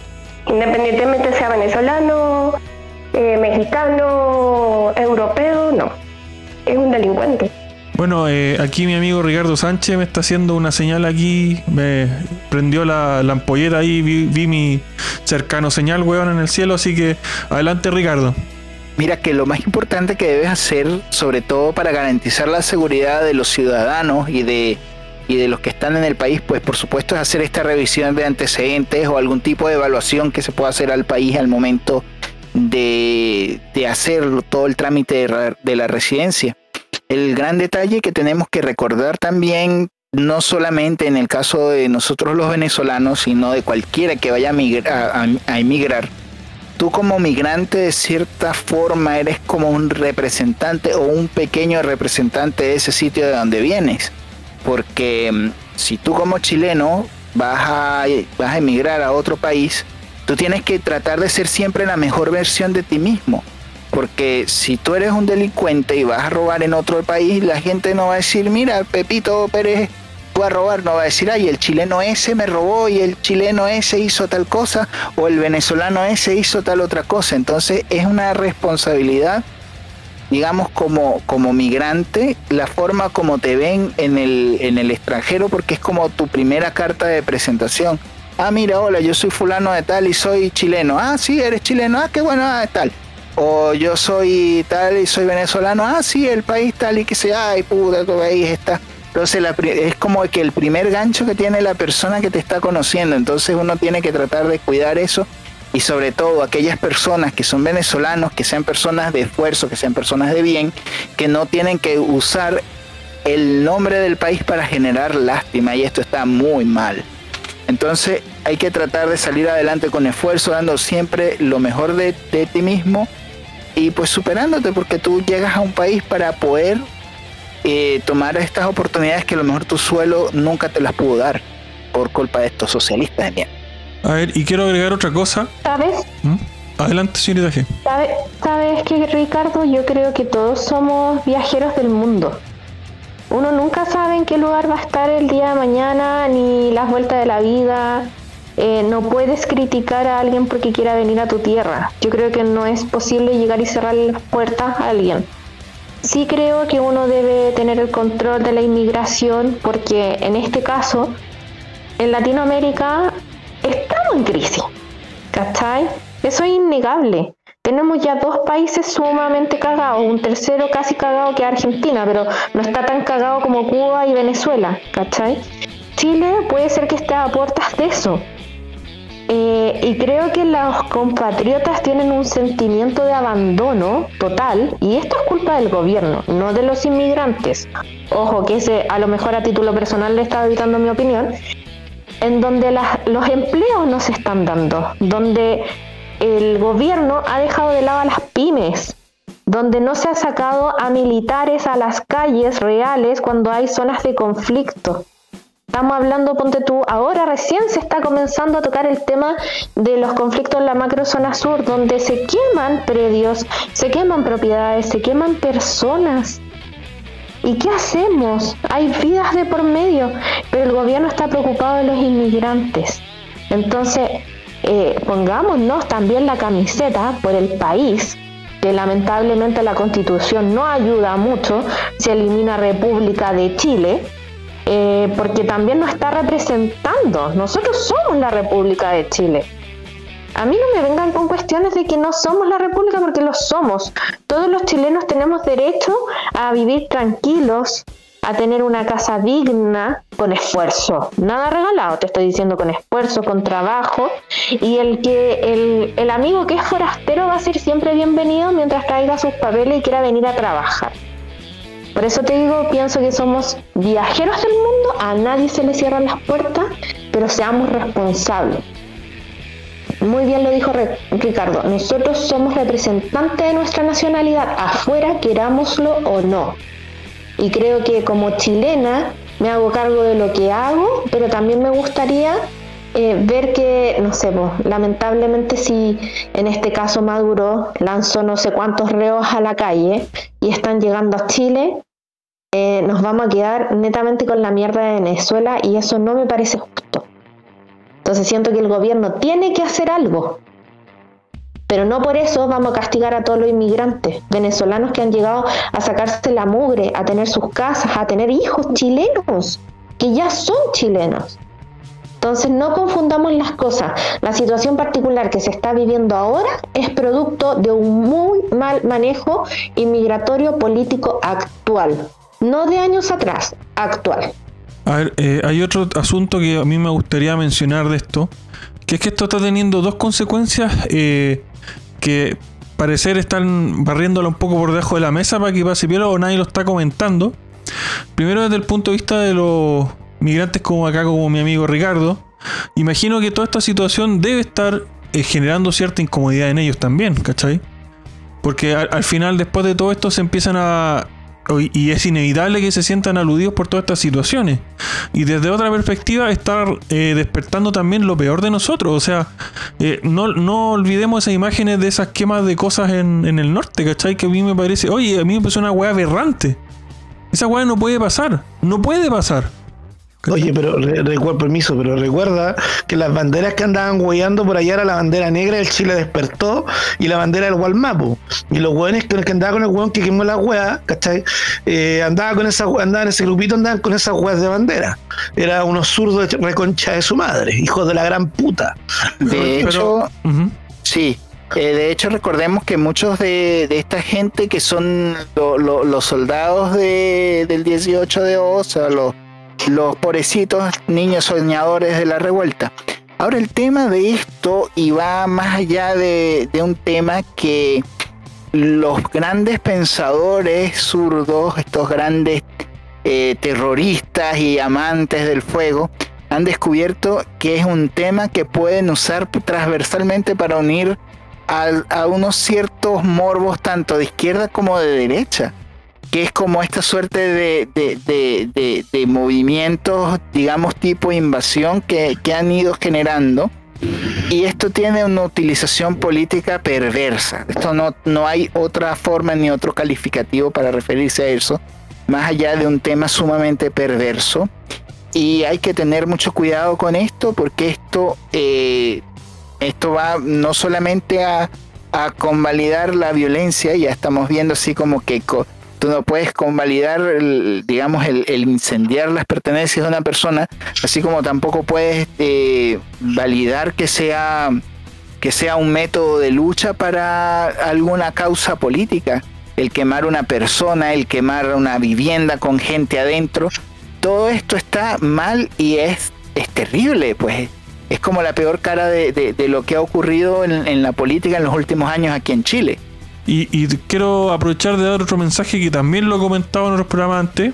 [SPEAKER 5] independientemente sea venezolano, eh, mexicano, europeo, no, es un delincuente.
[SPEAKER 2] Bueno, eh, aquí mi amigo Ricardo Sánchez me está haciendo una señal aquí, me prendió la, la ampolleta ahí, vi, mi cercano señal, weón, en el cielo, así que adelante Ricardo.
[SPEAKER 4] Mira que lo más importante que debes hacer, sobre todo para garantizar la seguridad de los ciudadanos y de y de los que están en el país, pues por supuesto es hacer esta revisión de antecedentes o algún tipo de evaluación que se pueda hacer al país al momento de, hacer todo el trámite de, la residencia. El gran detalle que tenemos que recordar también, no solamente en el caso de nosotros los venezolanos, sino de cualquiera que vaya a, a emigrar, tú como migrante de cierta forma eres como un representante o un pequeño representante de ese sitio de donde vienes porque mm, si tú como chileno vas a, vas a emigrar a otro país, tú tienes que tratar de ser siempre la mejor versión de ti mismo. Porque si tú eres un delincuente y vas a robar en otro país, la gente no va a decir, mira, Pepito Pérez fue a robar, no va a decir, ay, el chileno ese me robó y el chileno ese hizo tal cosa, o el venezolano ese hizo tal otra cosa. Entonces es una responsabilidad digamos, como, como migrante, la forma como te ven en el, en el extranjero, porque es como tu primera carta de presentación. Ah, mira, hola, yo soy fulano de tal y soy chileno. Ah, sí, eres chileno. Ah, qué bueno, ah, tal. O yo soy tal y soy venezolano. Ah, sí, el país tal y que sea. Ay, puta, tu país está. Entonces es como que el primer gancho que tiene la persona que te está conociendo. Entonces uno tiene que tratar de cuidar eso y sobre todo aquellas personas que son venezolanos, que sean personas de esfuerzo, que sean personas de bien, que no tienen que usar el nombre del país para generar lástima y esto está muy mal. Entonces hay que tratar de salir adelante con esfuerzo, dando siempre lo mejor de, ti mismo y pues superándote porque tú llegas a un país para poder eh, tomar estas oportunidades que a lo mejor tu suelo nunca te las pudo dar por culpa de estos socialistas de mierda.
[SPEAKER 2] A ver, y quiero agregar otra cosa.
[SPEAKER 3] ¿Sabes?
[SPEAKER 2] ¿Mm? Adelante, señorita G.
[SPEAKER 3] ¿Sabes, ¿Sabes que, Ricardo? Yo creo que todos somos viajeros del mundo. Uno nunca sabe en qué lugar va a estar el día de mañana, ni las vueltas de la vida. Eh, no puedes criticar a alguien porque quiera venir a tu tierra. Yo creo que no es posible llegar y cerrar las puertas a alguien. Sí creo que uno debe tener el control de la inmigración porque en este caso, en Latinoamérica estamos en crisis. ¿Cachai? Eso es innegable. Tenemos ya dos países sumamente cagados, un tercero casi cagado que Argentina, pero no está tan cagado como Cuba y Venezuela, ¿cachai? Chile puede ser que esté a puertas de eso. Eh, y creo que los compatriotas tienen un sentimiento de abandono total y esto es culpa del gobierno, no de los inmigrantes. Ojo, que ese a lo mejor a título personal le está evitando mi opinión, en donde los empleos no se están dando, donde el gobierno ha dejado de lado a las pymes, donde no se ha sacado a militares a las calles reales cuando hay zonas de conflicto. Estamos hablando, ponte tú, ahora recién se está comenzando a tocar el tema de los conflictos en la macrozona sur, donde se queman predios, se queman propiedades, se queman personas. ¿Y qué hacemos? Hay vidas de por medio, pero el gobierno está preocupado de los inmigrantes. Entonces, eh, pongámonos también la camiseta por el país, que lamentablemente la constitución no ayuda mucho, se elimina República de Chile, eh, porque también nos está representando. Nosotros somos la República de Chile. A mí no me vengan con cuestiones de que no somos la República porque lo somos. Todos los chilenos tenemos derecho a vivir tranquilos, a tener una casa digna, con esfuerzo. Nada regalado, te estoy diciendo con esfuerzo, con trabajo. Y el que el, el amigo que es forastero va a ser siempre bienvenido mientras traiga sus papeles y quiera venir a trabajar. Por eso te digo, pienso que somos viajeros del mundo, a nadie se le cierran las puertas, pero seamos responsables. Muy bien lo dijo Ricardo, nosotros somos representantes de nuestra nacionalidad, afuera querámoslo o no. Y creo que como chilena me hago cargo de lo que hago, pero también me gustaría eh, ver que, no sé, lamentablemente si en este caso Maduro lanzó no sé cuántos reos a la calle y están llegando a Chile, eh, nos vamos a quedar netamente con la mierda de Venezuela y eso no me parece justo. Entonces siento que el gobierno tiene que hacer algo. Pero no por eso vamos a castigar a todos los inmigrantes venezolanos que han llegado a sacarse la mugre, a tener sus casas, a tener hijos chilenos, que ya son chilenos. Entonces no confundamos las cosas. La situación particular que se está viviendo ahora es producto de un muy mal manejo inmigratorio político actual. No de años atrás, actual.
[SPEAKER 2] A ver, eh, hay otro asunto que a mí me gustaría mencionar de esto, que es que esto está teniendo dos consecuencias eh, que parecer están barriéndolo un poco por debajo de la mesa para que pase piola o nadie lo está comentando. Primero desde el punto de vista de los migrantes como acá, como mi amigo Ricardo, imagino que toda esta situación debe estar eh, generando cierta incomodidad en ellos también, ¿cachai? Porque al final, después de todo esto, se empiezan a, y es inevitable que se sientan aludidos por todas estas situaciones. Y desde otra perspectiva, estar eh, despertando también lo peor de nosotros. O sea, eh, no, no, olvidemos esas imágenes de esas quemas de cosas en, en, el norte, ¿cachai? Que a mí me parece, oye, a mí me parece una weá aberrante. Esa weá no puede pasar, no puede pasar.
[SPEAKER 1] Oye, pero recuerda, permiso, pero recuerda que las banderas que andaban hueando por allá era la bandera negra del Chile despertó y la bandera del Walmapu. Y los hueones que, que andaban con el hueón que quemó la hueá, ¿cachai? Eh, andaba con esa andaban en ese grupito, andaban con esas hueas de bandera. Era unos zurdos de reconcha de su madre, hijos de la gran puta.
[SPEAKER 4] De hecho, sí. Eh, de hecho, recordemos que muchos de, esta gente que son los soldados de, del 18 de O, o sea, los los pobrecitos niños soñadores de la revuelta. Ahora el tema de esto y va más allá de, un tema que los grandes pensadores zurdos, estos grandes eh, terroristas y amantes del fuego, han descubierto que es un tema que pueden usar transversalmente para unir a unos ciertos morbos tanto de izquierda como de derecha que es como esta suerte de, movimientos, digamos, tipo invasión que, han ido generando. Y esto tiene una utilización política perversa. Esto no, no hay otra forma ni otro calificativo para referirse a eso, más allá de un tema sumamente perverso. Y hay que tener mucho cuidado con esto porque esto, eh, esto va no solamente a, a convalidar la violencia, ya estamos viendo así como que tú no puedes convalidar, digamos, el, incendiar las pertenencias de una persona, así como tampoco puedes eh, validar que sea, que sea un método de lucha para alguna causa política. El quemar una persona, el quemar una vivienda con gente adentro, todo esto está mal y es, es terrible, pues es como la peor cara de, lo que ha ocurrido en, la política en los últimos años aquí en Chile.
[SPEAKER 2] Y, quiero aprovechar de dar otro mensaje que también lo he comentado en otros programas antes.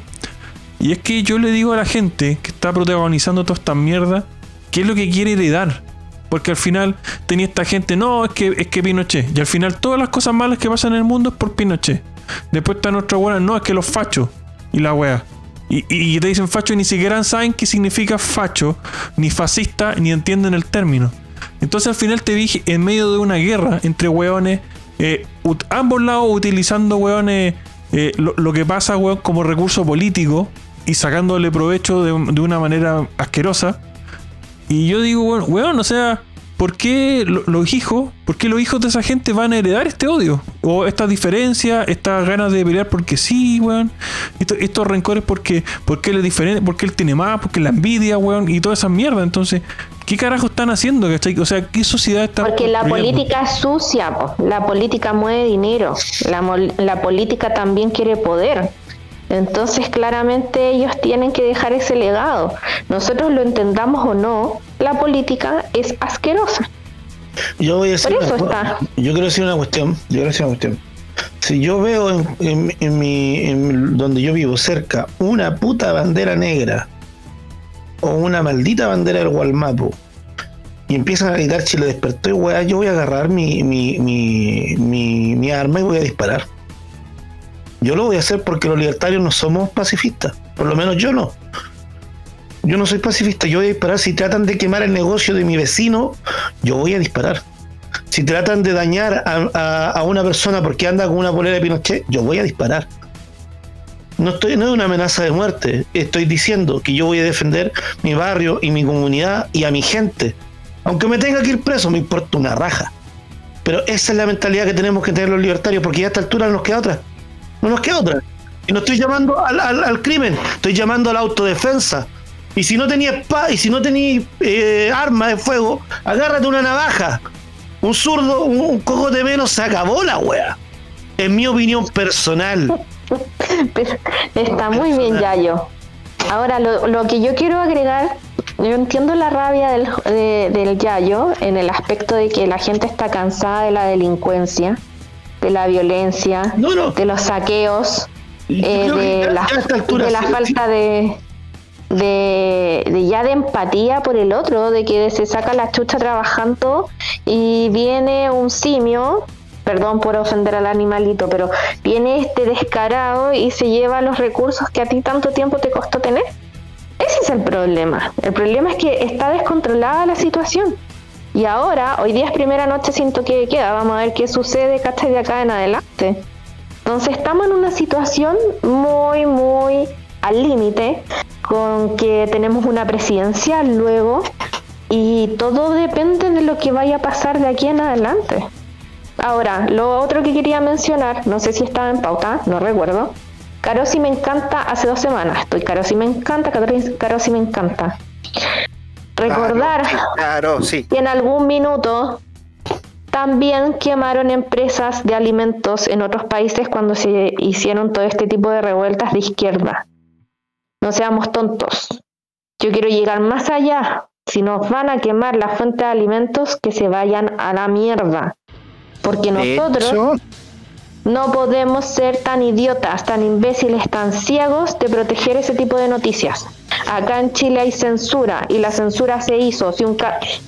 [SPEAKER 2] Y es que yo le digo a la gente que está protagonizando toda esta mierda, qué es lo que quiere heredar. Porque al final tenía esta gente, no, es que, es que Pinochet. Y al final todas las cosas malas que pasan en el mundo es por Pinochet. Después está nuestra buena, no, es que los fachos y la wea. Y, te dicen facho y ni siquiera saben qué significa facho, ni fascista, ni entienden el término. Entonces al final te vi en medio de una guerra entre weones, eh, ambos lados utilizando weones eh, lo, que pasa weón como recurso político y sacándole provecho de, de una manera asquerosa. Y yo digo, weón, weón, o sea, ¿por qué los hijos, por qué los hijos de esa gente van a heredar este odio? O esta diferencia, estas ganas de pelear porque sí, weón. estos rencores porque, porque él es diferente, porque él tiene más, porque la envidia, weón, y toda esa mierda. Entonces, ¿qué carajo están haciendo? O sea, ¿qué sociedad está
[SPEAKER 3] Porque la política es sucia, la política mueve dinero, la, la política también quiere poder. Entonces claramente ellos tienen que dejar ese legado. Nosotros lo entendamos o no, la política es asquerosa.
[SPEAKER 1] Yo voy a decir Por eso está. Yo quiero decir una cuestión. Yo quiero decir una cuestión. Si yo veo en, mi, donde yo vivo cerca una puta bandera negra o una maldita bandera del Gualmapo y empiezan a gritar Chile despertó y weá, yo voy a agarrar mi, mi, mi, mi arma y voy a disparar. Yo lo voy a hacer porque los libertarios no somos pacifistas. Por lo menos yo no. Yo no soy pacifista. Yo voy a disparar. Si tratan de quemar el negocio de mi vecino, yo voy a disparar. Si tratan de dañar a, una persona porque anda con una polera de Pinochet, yo voy a disparar. No, estoy, no es una amenaza de muerte. Estoy diciendo que yo voy a defender mi barrio y mi comunidad y a mi gente. Aunque me tenga que ir preso, me importa una raja. Pero esa es la mentalidad que tenemos que tener los libertarios, porque ya a esta altura no nos queda otra. No nos queda otra. Y no estoy llamando al, crimen, estoy llamando a la autodefensa. Y si no tenías y si no tenías eh, arma de fuego, agárrate una navaja. Un zurdo, un, cojo de menos, se acabó la wea. En mi opinión personal. *laughs*
[SPEAKER 3] está muy bien, Yayo. Ahora, lo, que yo quiero agregar, yo entiendo la rabia del, del Yayo en el aspecto de que la gente está cansada de la delincuencia de la violencia, de los saqueos, eh, de, la, de la falta de, de, ya de empatía por el otro, de que se saca la chucha trabajando y viene un simio, perdón por ofender al animalito, pero viene este descarado y se lleva los recursos que a ti tanto tiempo te costó tener. Ese es el problema. El problema es que está descontrolada la situación. Y ahora, hoy día es primera noche sin toque de queda, vamos a ver qué sucede, ¿cachai? De acá en adelante. Entonces estamos en una situación muy, muy al límite, con que tenemos una presidencial luego, y todo depende de lo que vaya a pasar de aquí en adelante. Ahora, lo otro que quería mencionar, no sé si estaba en pauta, no recuerdo. Caro si me encanta hace dos semanas. Estoy Caro si me encanta, Caro si me encanta recordar que en algún minuto también quemaron empresas de alimentos en otros países cuando se hicieron todo este tipo de revueltas de izquierda. No seamos tontos. Yo quiero llegar más allá. Si nos van a quemar la fuente de alimentos, que se vayan a la mierda. Porque nosotros no podemos ser tan idiotas, tan imbéciles, tan ciegos de proteger ese tipo de noticias. Acá en Chile hay censura y la censura se hizo. Si un,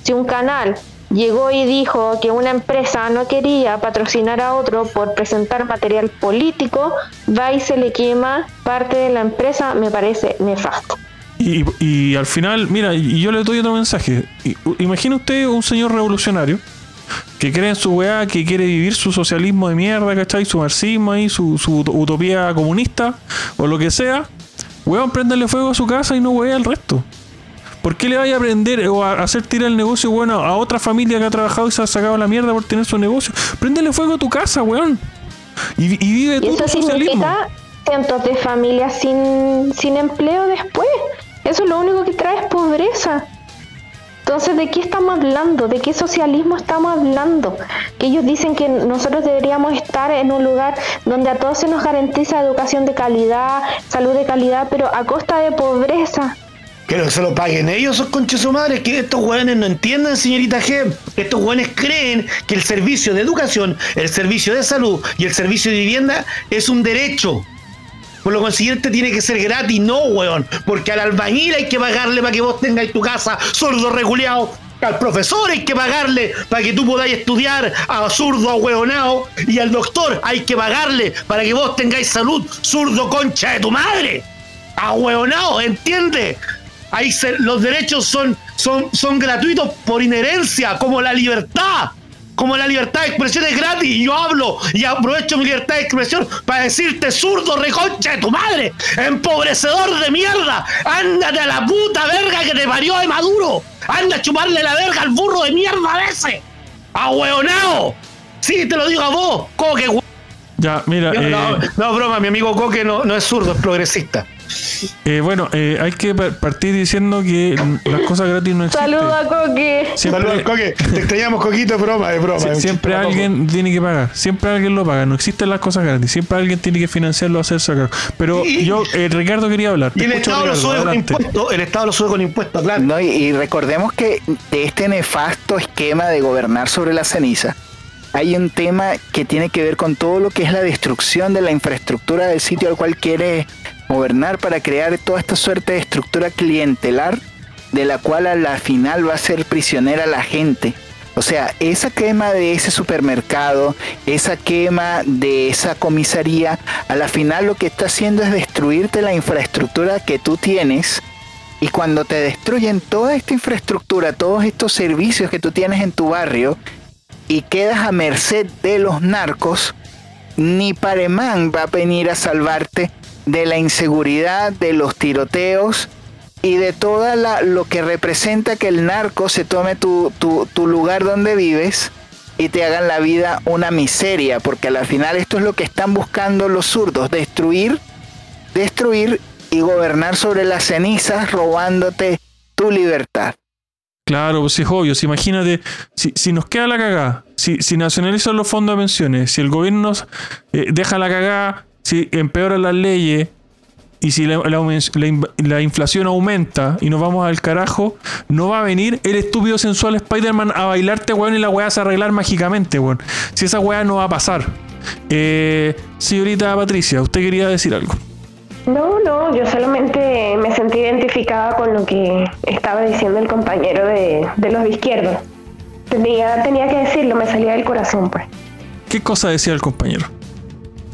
[SPEAKER 3] si un canal llegó y dijo que una empresa no quería patrocinar a otro por presentar material político, va y se le quema parte de la empresa, me parece nefasto.
[SPEAKER 2] Y, y al final, mira, yo le doy otro mensaje. Imagina usted un señor revolucionario que cree en su weá, que quiere vivir su socialismo de mierda, ¿cachai? Su marxismo ahí, su, su utopía comunista, o lo que sea, weón, prenderle fuego a su casa y no weá al resto. ¿Por qué le vaya a prender o a hacer tirar el negocio, bueno, a otra familia que ha trabajado y se ha sacado la mierda por tener su negocio? Prendele fuego a tu casa, weón. Y, vive tu socialismo.
[SPEAKER 3] cientos de familias sin, sin empleo después. Eso es lo único que trae es pobreza. Entonces, ¿de qué estamos hablando? ¿De qué socialismo estamos hablando? Que ellos dicen que nosotros deberíamos estar en un lugar donde a todos se nos garantiza educación de calidad, salud de calidad, pero a costa de pobreza.
[SPEAKER 1] Que se lo paguen ellos, esos conches su madre. Que estos jóvenes no entienden, señorita G. Estos jóvenes creen que el servicio de educación, el servicio de salud y el servicio de vivienda es un derecho. Por lo consiguiente tiene que ser gratis, no, weón. Porque al albañil hay que pagarle para que vos tengáis tu casa, sordo reguleado. Al profesor hay que pagarle para que tú podáis estudiar, a zurdo ahueonado. Y al doctor hay que pagarle para que vos tengáis salud, zurdo concha de tu madre. Ahueonado, ¿entiende? Ahí los derechos son, son, son gratuitos por inherencia, como la libertad como la libertad de expresión es gratis y yo hablo y aprovecho mi libertad de expresión para decirte zurdo reconcha de tu madre, empobrecedor de mierda, ándate a la puta verga que te parió de Maduro, anda a chuparle la verga al burro de mierda a ese, ahueonao, sí, te lo digo a vos, coque.
[SPEAKER 2] Ya, mira.
[SPEAKER 1] No, eh, no, broma, mi amigo Coque no, no es zurdo, es progresista.
[SPEAKER 2] Eh, bueno, eh, hay que partir diciendo que las cosas gratis no existen.
[SPEAKER 3] Saludos a Coque.
[SPEAKER 1] Saludos, Coque. Te extrañamos, Coquito, broma, es broma.
[SPEAKER 2] siempre alguien tiene que pagar. Siempre alguien lo paga. No existen las cosas gratis. Siempre alguien tiene que financiarlo, hacerse cargo. Pero yo, eh, Ricardo, quería hablar.
[SPEAKER 1] Y el Estado, lo sube con impuestos. El Estado lo sube con impuestos, claro.
[SPEAKER 4] No, y, recordemos que de este nefasto esquema de gobernar sobre la ceniza hay un tema que tiene que ver con todo lo que es la destrucción de la infraestructura del sitio al cual quiere gobernar para crear toda esta suerte de estructura clientelar de la cual a la final va a ser prisionera la gente. O sea, esa quema de ese supermercado, esa quema de esa comisaría, a la final lo que está haciendo es destruirte la infraestructura que tú tienes. Y cuando te destruyen toda esta infraestructura, todos estos servicios que tú tienes en tu barrio, y quedas a merced de los narcos, ni Paremán va a venir a salvarte de la inseguridad, de los tiroteos y de todo lo que representa que el narco se tome tu, tu, lugar donde vives y te hagan la vida una miseria, porque al final esto es lo que están buscando los zurdos, destruir, destruir y gobernar sobre las cenizas robándote tu libertad.
[SPEAKER 2] Claro, pues es obvio. imagínate, si, si, nos queda la cagada, si, si nacionalizan los fondos de pensiones, si el gobierno nos eh, deja la cagada si empeoran las leyes y si la, inflación aumenta y nos vamos al carajo, no va a venir el estúpido sensual Spider-Man a bailarte, weón, y la weá se arreglar mágicamente, weón. Si esa weá no va a pasar. Eh, señorita Patricia, usted quería decir algo.
[SPEAKER 5] No, no, yo solamente me sentí identificada con lo que estaba diciendo el compañero de, los de izquierda. Tenía, tenía que decirlo, me salía del corazón, pues.
[SPEAKER 2] ¿Qué cosa decía el compañero?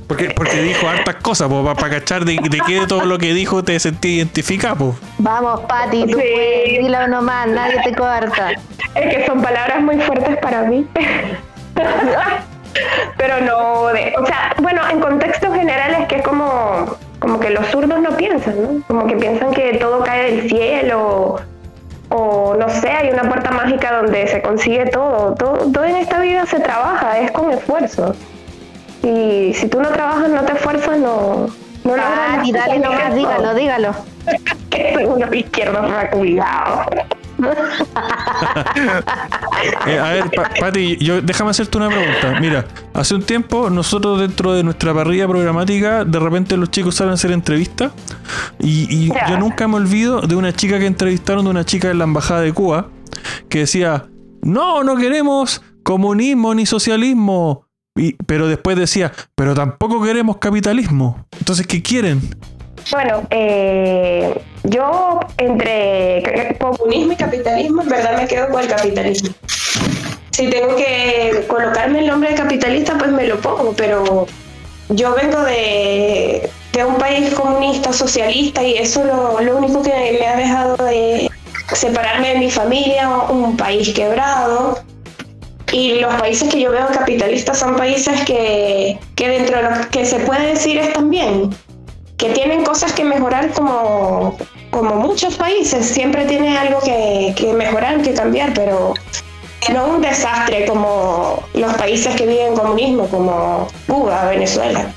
[SPEAKER 2] Porque, porque dijo hartas cosas, pues, para cachar de, de qué de todo lo que dijo te sentí identificado.
[SPEAKER 3] Vamos, Pati, tú puedes, dilo nomás, nadie te corta.
[SPEAKER 5] Es que son palabras muy fuertes para mí. Pero no, o sea, bueno, en contextos generales que es como, como que los zurdos no piensan, ¿no? Como que piensan que todo cae del cielo o no sé, hay una puerta mágica donde se consigue todo. Todo, todo en esta vida se trabaja, es con esfuerzo. Y si tú no trabajas, no te esfuerzas, no, no
[SPEAKER 3] ah, y dale nomás, dígalo, dígalo. *laughs*
[SPEAKER 5] que soy uno izquierdo cuidado. *laughs*
[SPEAKER 2] eh, a ver, Pati, yo, déjame hacerte una pregunta. Mira, hace un tiempo nosotros dentro de nuestra parrilla programática, de repente los chicos salen a hacer entrevistas y, y yo nunca me olvido de una chica que entrevistaron, de una chica en la embajada de Cuba, que decía, no, no queremos comunismo ni socialismo, pero después decía, pero tampoco queremos capitalismo. Entonces, ¿qué quieren?
[SPEAKER 5] Bueno, eh, yo entre comunismo y capitalismo, en verdad me quedo con el capitalismo. Si tengo que colocarme el nombre de capitalista, pues me lo pongo, pero yo vengo de, de un país comunista, socialista, y eso lo, lo único que me ha dejado de separarme de mi familia, un país quebrado, y los países que yo veo capitalistas son países que, dentro de lo que se puede decir están bien, que tienen cosas que mejorar como, como muchos países, siempre tiene algo que, que mejorar, que cambiar, pero no un desastre como los países que viven comunismo, como Cuba, Venezuela.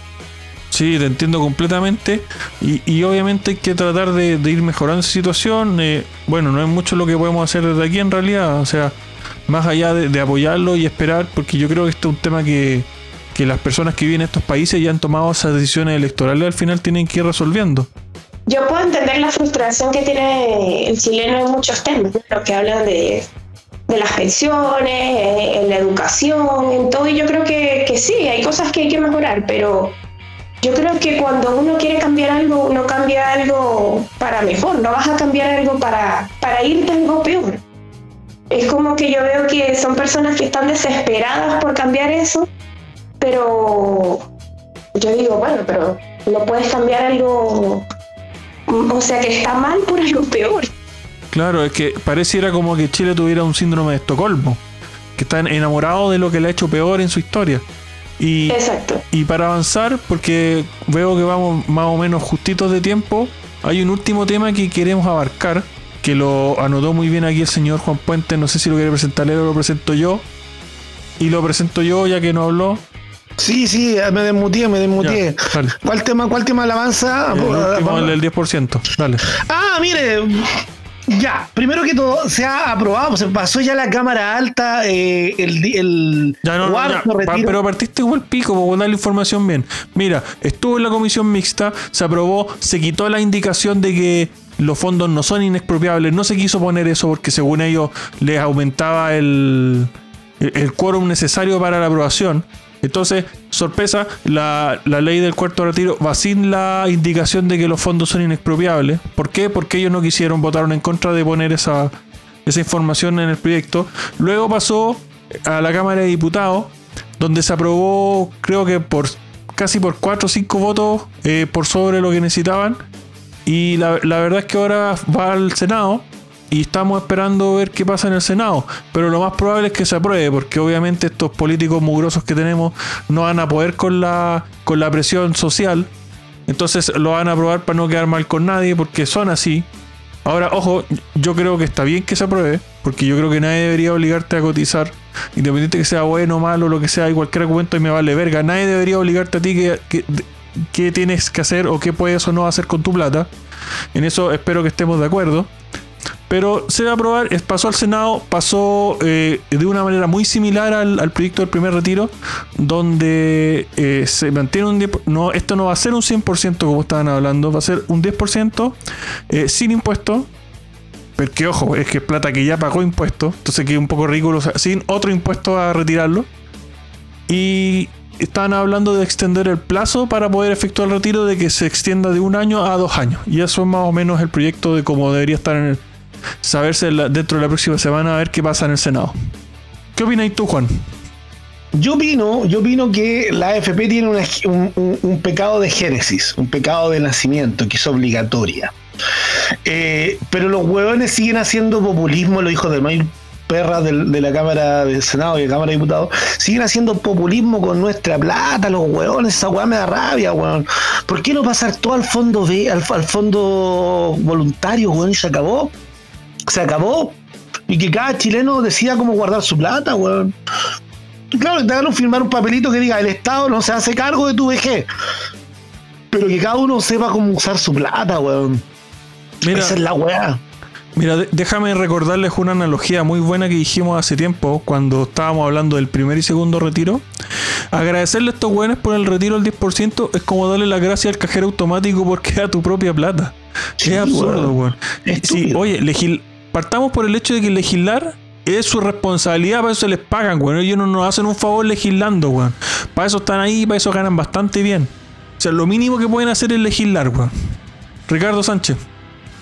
[SPEAKER 2] Sí, te entiendo completamente. Y, y obviamente hay que tratar de, ir mejorando esa situación. Eh, bueno, no es mucho lo que podemos hacer desde aquí en realidad. O sea, más allá de, apoyarlo y esperar, porque yo creo que este es un tema que, las personas que viven en estos países ya han tomado esas decisiones electorales al final tienen que ir resolviendo.
[SPEAKER 5] yo puedo entender la frustración que tiene el chileno en muchos temas, lo que hablan de, las pensiones, en la educación, en todo, y yo creo que, que sí, hay cosas que hay que mejorar, pero yo creo que cuando uno quiere cambiar algo, uno cambia algo para mejor, no vas a cambiar algo para, para irte algo peor. Es como que yo veo que son personas que están desesperadas por cambiar eso, pero yo digo, bueno, pero no puedes cambiar algo, o sea, que está mal por algo peor.
[SPEAKER 2] Claro, es que pareciera como que Chile tuviera un síndrome de Estocolmo, que está enamorado de lo que le ha hecho peor en su historia. Y,
[SPEAKER 5] Exacto.
[SPEAKER 2] Y para avanzar, porque veo que vamos más o menos justitos de tiempo, hay un último tema que queremos abarcar, que lo anotó muy bien aquí el señor Juan Puente, no sé si lo quiere presentar él o lo presento yo. Y lo presento yo ya que no habló.
[SPEAKER 1] Sí, sí, me desmutié, me desmutié. ¿Cuál tema, cuál tema alabanza?
[SPEAKER 2] El, último, el, 10%. Dale.
[SPEAKER 1] Ah, mire, ya, primero que todo, se ha aprobado, se pasó ya la cámara alta, eh, el, el
[SPEAKER 2] ya no, pero partiste igual pico, por darle información bien. Mira, estuvo en la comisión mixta, se aprobó, se quitó la indicación de que los fondos no son inexpropiables, no se quiso poner eso porque según ellos les aumentaba el, el quórum necesario para la aprobación. Entonces, sorpresa, la, ley del cuarto retiro va sin la indicación de que los fondos son inexpropiables. ¿Por qué? Porque ellos no quisieron, votaron en contra de poner esa, esa información en el proyecto. Luego pasó a la Cámara de Diputados, donde se aprobó, creo que por casi por 4 o 5 votos eh, por sobre lo que necesitaban. Y la, la verdad es que ahora va al Senado y estamos esperando ver qué pasa en el Senado. Pero lo más probable es que se apruebe, porque obviamente estos políticos mugrosos que tenemos no van a poder con la, con la presión social. Entonces lo van a aprobar para no quedar mal con nadie, porque son así. Ahora, ojo, yo creo que está bien que se apruebe, porque yo creo que nadie debería obligarte a cotizar, independiente que sea bueno, malo, lo que sea, y cualquier argumento y me vale verga. Nadie debería obligarte a ti que, que tienes que hacer o qué puedes o no hacer con tu plata. En eso espero que estemos de acuerdo. Pero se va a aprobar, pasó al Senado, pasó eh, de una manera muy similar al, proyecto del primer retiro, donde eh, se mantiene un 10%, no, esto no va a ser un 100% como estaban hablando, va a ser un 10% eh, sin impuestos. Porque ojo, es que es plata que ya pagó impuestos, entonces que un poco ridículo, sin otro impuesto a retirarlo. Y estaban hablando de extender el plazo para poder efectuar el retiro, de que se extienda de un año a dos años. Y eso es más o menos el proyecto de cómo debería estar en el, saberse dentro de la próxima semana a ver qué pasa en el Senado. ¿Qué opinas tú, Juan?
[SPEAKER 1] Yo opino, yo opino que la AFP tiene un, pecado de génesis, un pecado de nacimiento que es obligatoria. Eh, pero los huevones siguen haciendo populismo, los hijos de Mail perra de, la Cámara de Senado y de Cámara de Diputados, siguen haciendo populismo con nuestra plata, los huevones, esa hueá me da rabia, huevón. ¿Por qué no pasar todo al fondo B, al, al fondo voluntario, huevón, y se acabó? se acabó. Y que cada chileno decida cómo guardar su plata, weón. Claro, te hagan firmar un papelito que diga el Estado no se hace cargo de tu vejez. Pero que cada uno sepa cómo usar su plata, weón. Mira, Esa es la weá.
[SPEAKER 2] Mira, déjame recordarles una analogía muy buena que dijimos hace tiempo cuando estábamos hablando del primer y segundo retiro. Agradecerle a estos weones por el retiro del 10% es como darle la gracia al cajero automático porque *laughs* a tu propia plata. es absurdo, weón. Sí, oye, partamos por el hecho de que legislar es su responsabilidad, para eso se les pagan, weón. Ellos no nos hacen un favor legislando, weón. Para eso están ahí, para eso ganan bastante bien. O sea, lo mínimo que pueden hacer es legislar, weón. Ricardo Sánchez.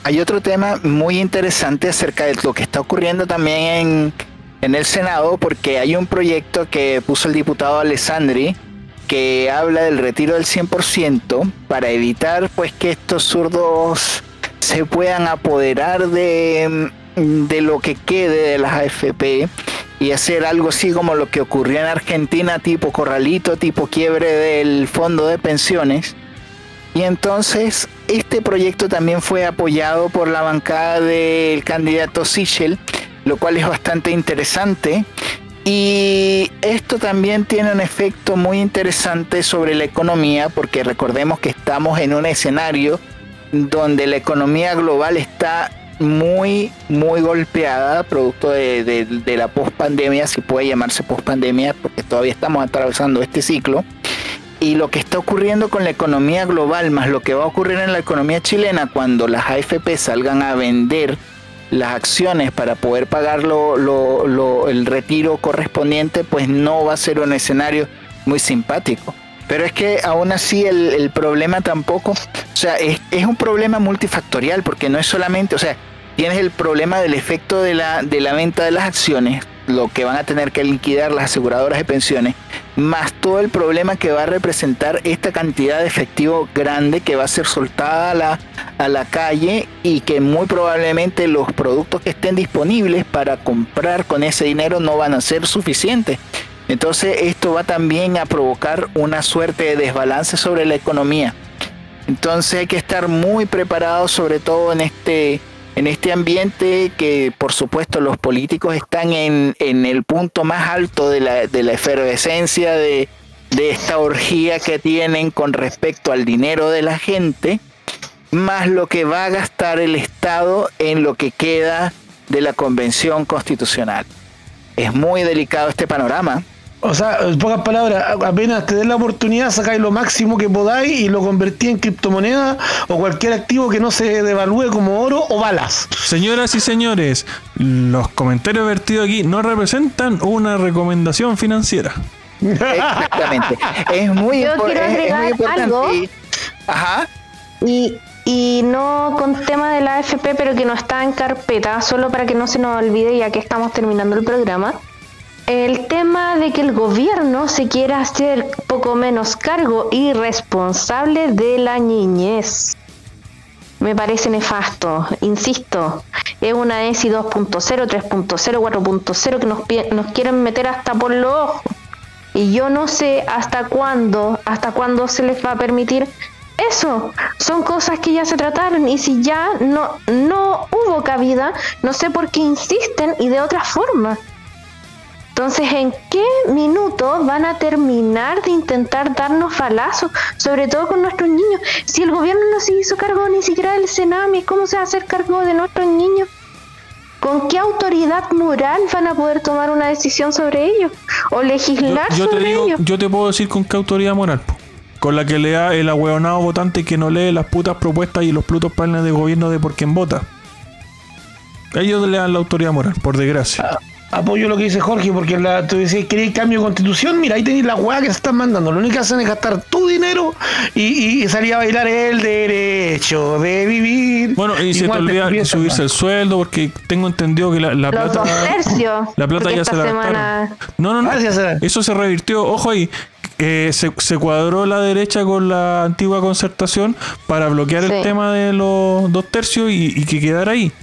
[SPEAKER 4] Hay otro tema muy interesante acerca de lo que está ocurriendo también en, en el Senado, porque hay un proyecto que puso el diputado Alessandri que habla del retiro del 100% para evitar pues que estos zurdos se puedan apoderar de, de lo que quede de las AFP y hacer algo así como lo que ocurrió en Argentina, tipo corralito, tipo quiebre del fondo de pensiones. Y entonces este proyecto también fue apoyado por la bancada del candidato Sichel, lo cual es bastante interesante. Y esto también tiene un efecto muy interesante sobre la economía, porque recordemos que estamos en un escenario donde la economía global está muy, muy golpeada, producto de, la pospandemia, si puede llamarse pospandemia, porque todavía estamos atravesando este ciclo. Y lo que está ocurriendo con la economía global, más lo que va a ocurrir en la economía chilena cuando las AFP salgan a vender las acciones para poder pagar el retiro correspondiente, pues no va a ser un escenario muy simpático. Pero es que aún así el, problema tampoco, o sea, es, es, un problema multifactorial, porque no es solamente, o sea, tienes el problema del efecto de la, de la venta de las acciones, lo que van a tener que liquidar las aseguradoras de pensiones, más todo el problema que va a representar esta cantidad de efectivo grande que va a ser soltada a la, calle y que muy probablemente los productos que estén disponibles para comprar con ese dinero no van a ser suficientes. Entonces esto va también a provocar una suerte de desbalance sobre la economía. Entonces hay que estar muy preparados sobre todo en este en este ambiente que por supuesto los políticos están en, el punto más alto de la, de la efervescencia de, de esta orgía que tienen con respecto al dinero de la gente, más lo que va a gastar el Estado en lo que queda de la Convención Constitucional. Es muy delicado este panorama.
[SPEAKER 1] O sea, en pocas palabras, apenas te den la oportunidad, sacáis lo máximo que podáis y lo convertís en criptomoneda o cualquier activo que no se devalúe como oro o balas.
[SPEAKER 2] Señoras y señores, los comentarios vertidos aquí no representan una recomendación financiera.
[SPEAKER 4] Exactamente. Es *laughs* muy,
[SPEAKER 3] Yo quiero agregar Algo.
[SPEAKER 4] Ajá.
[SPEAKER 3] Y, y no con tema de la AFP, pero que no está en carpeta, solo para que no se nos olvide ya que estamos terminando el programa el tema de que el gobierno se quiera hacer poco menos cargo y responsable de la niñez. Me parece nefasto, insisto, es una ESI 2.0, 3.0, 4.0 que nos, nos quieren meter hasta por los ojos. Y yo no sé hasta cuándo, hasta cuándo se les va a permitir eso. Son cosas que ya se trataron y si ya no, no hubo cabida, no sé por qué insisten y de otra forma. Entonces, ¿en qué minuto van a terminar de intentar darnos balazos, sobre todo con nuestros niños? Si el gobierno no se hizo cargo ni siquiera del Senami, ¿cómo se va a hacer cargo de nuestros niños? ¿Con qué autoridad moral van a poder tomar una decisión sobre ellos? ¿O legislar
[SPEAKER 2] yo,
[SPEAKER 3] sobre
[SPEAKER 2] te
[SPEAKER 3] ellos?
[SPEAKER 2] Yo te puedo decir con qué autoridad moral. Con la que lea el ahueonado votante que no lee las putas propuestas y los plutos planes de gobierno de por quien vota. Ellos le dan la autoridad moral, por desgracia. Ah,
[SPEAKER 1] apoyo lo que dice Jorge, porque la, tú decías, ¿queréis cambio de constitución? Mira, ahí tenéis la weá que se están mandando. Lo único que hacen es gastar tu dinero y, salir a bailar el derecho de vivir.
[SPEAKER 2] Bueno, y se te olvida subirse el sueldo, porque tengo entendido que la, la
[SPEAKER 3] Los
[SPEAKER 2] plata.
[SPEAKER 3] Dos tercios,
[SPEAKER 2] la plata ya se la semana... No, no, no. Eso se revirtió. Ojo ahí. Eh, se, se, cuadró la derecha con la antigua concertación para bloquear el tema de los dos tercios y, y que quedara ahí.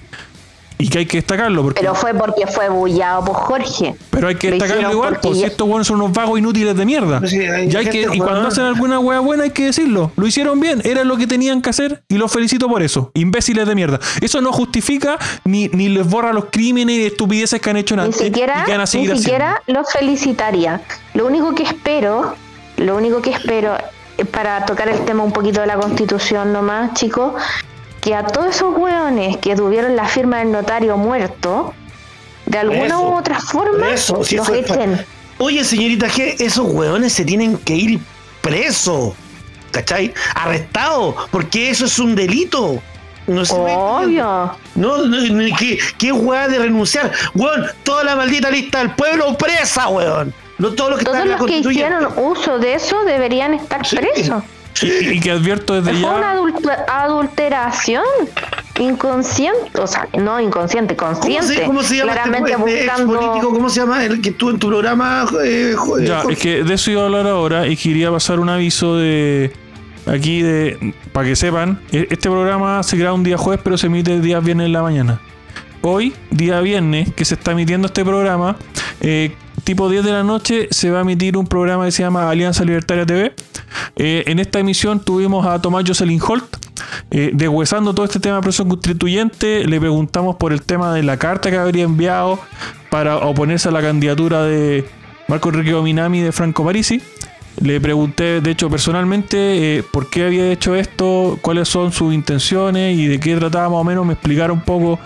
[SPEAKER 2] Y que hay que destacarlo. Porque...
[SPEAKER 3] Pero fue porque fue bullado por Jorge.
[SPEAKER 2] Pero hay que destacarlo igual, porque si estos buenos son unos vagos inútiles de mierda. y cuando hacen alguna wea buena hay que decirlo. Lo hicieron bien, era lo que tenían que hacer y los felicito por eso. Imbéciles de mierda. Eso no justifica ni, ni les borra los crímenes y estupideces que han hecho
[SPEAKER 3] antes. Ni siquiera, ni siquiera los felicitaría. Lo único que espero, lo único que espero eh, para tocar el tema un poquito de la constitución nomás, chicos, que a todos esos hueones que tuvieron la firma del notario muerto, de alguna u otra forma, los echen.
[SPEAKER 1] Oye, señorita, que esos hueones se tienen que ir presos, ¿cachai? Arrestados, porque eso es un delito.
[SPEAKER 3] No Obvio.
[SPEAKER 1] No, no, ¿qué, qué de renunciar? Weón, toda la maldita lista del pueblo presa, weón.
[SPEAKER 3] No, todos los que, todos los que hicieron uso de eso deberían estar presos. *laughs*
[SPEAKER 2] Y, que advierto desde ya.
[SPEAKER 3] una adulteración inconsciente, o sea, no inconsciente, consciente.
[SPEAKER 1] ¿Cómo se, llama este claramente este buscando... político? ¿Cómo se llama el que estuvo en tu programa?
[SPEAKER 2] Eh, ya, es que de eso iba a hablar ahora y quería pasar un aviso de aquí de para que sepan, e, este programa se graba un día jueves, pero se emite el día viernes en la mañana. Hoy, día viernes, que se está emitiendo este programa, eh, tipo 10 de la noche se va a emitir un programa que se llama Alianza Libertaria TV eh, en esta emisión tuvimos a Tomás Jocelyn Holt, eh, deshuesando todo este tema de presión constituyente. Le preguntamos por el tema de la carta que habría enviado para oponerse a la candidatura de Marco Enrique Dominami de Franco Parisi. Le pregunté, de hecho, personalmente, eh, por qué había hecho esto, cuáles son sus intenciones y de qué trataba más o menos. Me explicaron un poco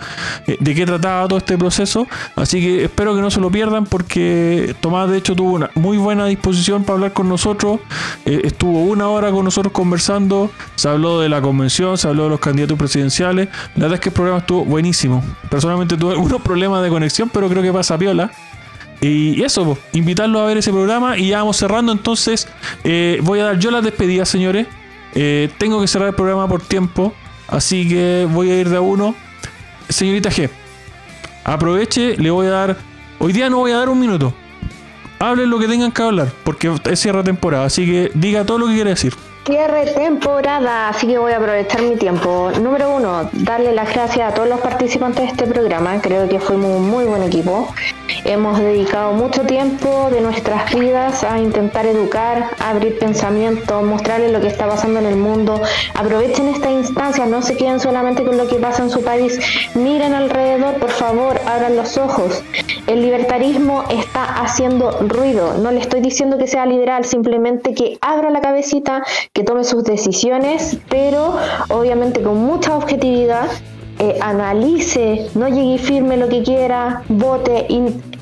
[SPEAKER 2] eh, de qué trataba todo este proceso. Así que espero que no se lo pierdan porque Tomás, de hecho, tuvo una muy buena disposición para hablar con nosotros. Eh, estuvo una hora con nosotros conversando. Se habló de la convención, se habló de los candidatos presidenciales. La verdad es que el programa estuvo buenísimo. Personalmente tuve *laughs* algunos problemas de conexión, pero creo que pasa piola. Y eso, invitarlo a ver ese programa y ya vamos cerrando. Entonces, eh, voy a dar yo las despedidas, señores. Eh, tengo que cerrar el programa por tiempo, así que voy a ir de a uno. Señorita G, aproveche, le voy a dar. Hoy día no voy a dar un minuto. Hablen lo que tengan que hablar, porque es cierre temporada, así que diga todo lo que quiere decir.
[SPEAKER 3] Cierre temporada, así que voy a aprovechar mi tiempo. Número uno, darle las gracias a todos los participantes de este programa. Creo que fuimos un muy buen equipo. Hemos dedicado mucho tiempo de nuestras vidas a intentar educar, abrir pensamiento, mostrarles lo que está pasando en el mundo. Aprovechen esta instancia, no se queden solamente con lo que pasa en su país. Miren alrededor, por favor, abran los ojos. El libertarismo está haciendo ruido. No le estoy diciendo que sea liberal, simplemente que abra la cabecita que tome sus decisiones, pero obviamente con mucha objetividad, eh, analice, no llegue firme lo que quiera, vote,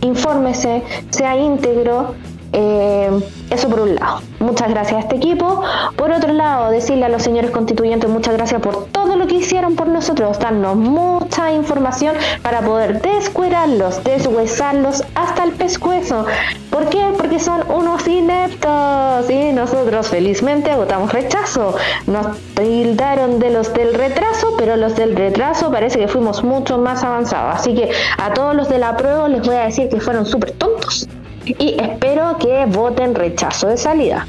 [SPEAKER 3] infórmese, sea íntegro. Eh, eso por un lado. Muchas gracias a este equipo. Por otro lado, decirle a los señores constituyentes muchas gracias por todo lo que hicieron por nosotros, darnos mucha información para poder descuerarlos, deshuesarlos hasta el pescuezo. ¿Por qué? Porque son unos ineptos y nosotros felizmente agotamos rechazo. Nos tildaron de los del retraso, pero los del retraso parece que fuimos mucho más avanzados. Así que a todos los de la prueba les voy a decir que fueron súper tontos y espero que voten rechazo de salida.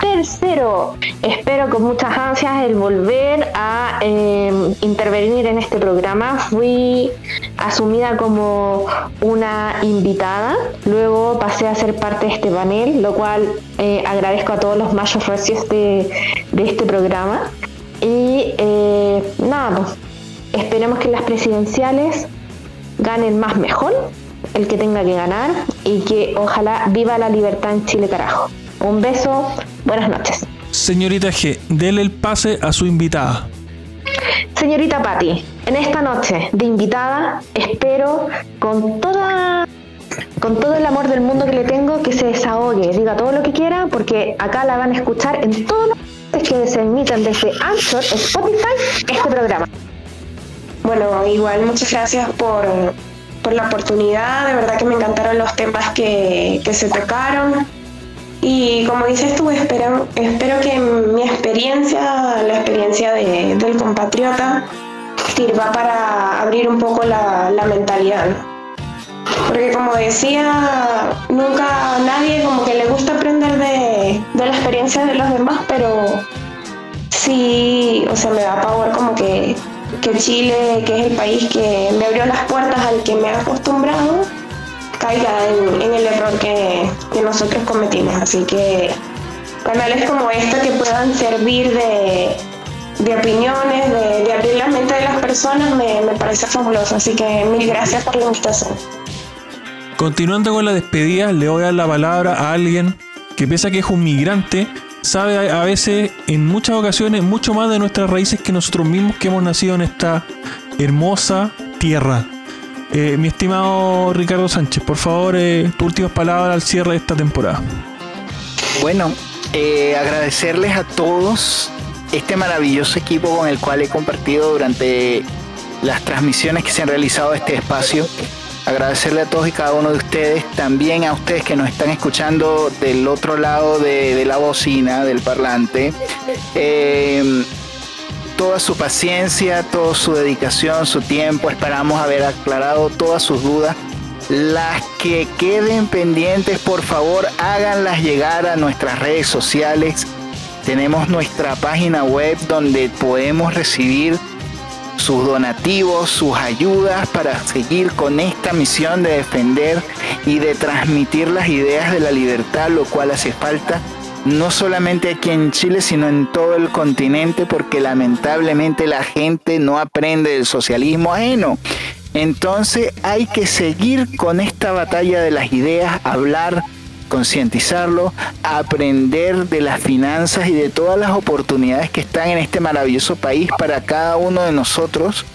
[SPEAKER 3] Tercero, espero con muchas ansias el volver a em, intervenir en este programa. Fui asumida como una invitada, luego pasé a ser parte de este panel, lo cual eh, agradezco a todos los mayos recios de, este programa. Y eh, nada, pues, esperemos que las presidenciales ganen más mejor el que tenga que ganar y que ojalá viva la libertad en Chile, carajo. Un beso, buenas noches.
[SPEAKER 2] Señorita G, dele el pase a su invitada.
[SPEAKER 3] Señorita Patti, en esta noche de invitada espero con toda con todo el amor del mundo que le tengo que se desahogue, diga todo lo que quiera, porque acá la van a escuchar en todos los que se emiten desde Anchor, Spotify, este programa.
[SPEAKER 5] Bueno, igual muchas gracias por por la oportunidad, de verdad que me encantaron los temas que, se tocaron. Y como dices tú, espero, espero que mi experiencia, la experiencia del compatriota, sirva para abrir un poco la, mentalidad. Porque como decía, nunca nadie como que le gusta aprender de, de la experiencia de los demás, pero sí, o sea, me da pavor como que que Chile, que es el país que me abrió las puertas al que me ha acostumbrado, caiga en, el error que, nosotros cometimos. Así que canales como este que puedan servir de, opiniones, de, abrir la mente de las personas, me, me parece fabuloso. Así que mil gracias por la invitación.
[SPEAKER 2] Continuando con la despedida, le voy a dar la palabra a alguien que piensa que es un migrante sabe a veces, en muchas ocasiones, mucho más de nuestras raíces que nosotros mismos que hemos nacido en esta hermosa tierra. Eh, mi estimado Ricardo Sánchez, por favor, eh, tus últimas palabras al cierre de esta temporada.
[SPEAKER 4] Bueno, eh, agradecerles a todos este maravilloso equipo con el cual he compartido durante las transmisiones que se han realizado de este espacio agradecerle a todos y cada uno de ustedes, también a ustedes que nos están escuchando del otro lado de, la bocina, del parlante. Eh, toda su paciencia, toda su dedicación, su tiempo. Esperamos haber aclarado todas sus dudas. Las que queden pendientes, por favor, háganlas llegar a nuestras redes sociales. Tenemos nuestra página web donde podemos recibir sus donativos, sus ayudas para seguir con esta misión de defender y de transmitir las ideas de la libertad, lo cual hace falta no solamente aquí en Chile, sino en todo el continente, porque lamentablemente la gente no aprende del socialismo ajeno. Entonces hay que seguir con esta batalla de las ideas, hablar concientizarlo, aprender de las finanzas y de todas las oportunidades que están en este maravilloso país para cada uno de nosotros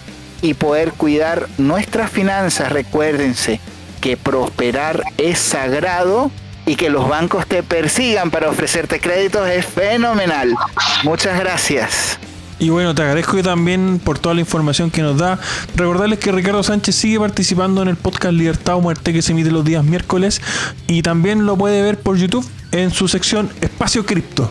[SPEAKER 4] y poder cuidar nuestras finanzas. Recuérdense que prosperar es sagrado y que los bancos te persigan para ofrecerte créditos es fenomenal. Muchas gracias.
[SPEAKER 2] Y bueno, te agradezco también por toda la información que nos da. Recordarles que Ricardo Sánchez sigue participando en el podcast Libertad o Muerte que se emite los días miércoles y también lo puede ver por YouTube en su sección Espacio Cripto.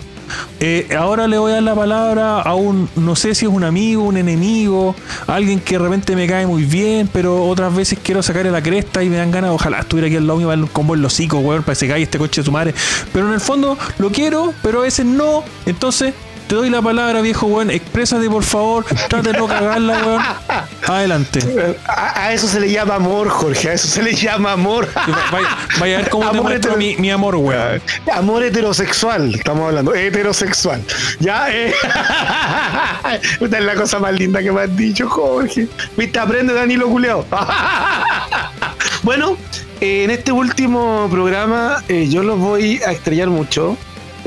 [SPEAKER 2] Eh, ahora le voy a dar la palabra a un, no sé si es un amigo, un enemigo, alguien que de repente me cae muy bien, pero otras veces quiero sacarle la cresta y me dan ganas, ojalá estuviera aquí al lado mío, un combo en los hocico, weón, para que se caiga este coche de su madre. Pero en el fondo lo quiero, pero a veces no. Entonces, te doy la palabra, viejo weón. Exprésate, por favor. Trate de no cagarla, weón. Adelante.
[SPEAKER 1] A, eso se le llama amor, Jorge. A eso se le llama amor.
[SPEAKER 2] Vaya, a ver cómo te muestro mi, amor, weón.
[SPEAKER 1] Amor heterosexual, estamos hablando. Heterosexual. Ya, eh. *laughs* Esta es la cosa más linda que me has dicho, Jorge. Viste, aprende Danilo Culeo. *laughs* bueno, en este último programa eh, yo los voy a estrellar mucho.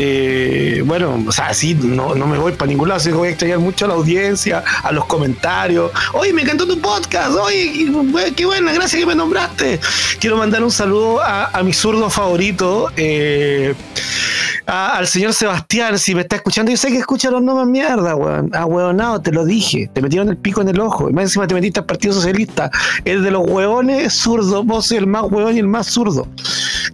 [SPEAKER 1] Eh, bueno, o sea, sí, no, no me voy para ningún lado, así que voy a extrañar mucho a la audiencia, a los comentarios. Oye, me encantó tu podcast, oye, qué buena, gracias que me nombraste. Quiero mandar un saludo a, mi zurdo favorito. Eh, al señor Sebastián, si me está escuchando, yo sé que escucha los nombres mierda, weón. Ah, weonado, te lo dije. Te metieron el pico en el ojo. Y más encima te metiste al Partido Socialista. El de los hueones zurdo. Vos soy el más hueón y el más zurdo.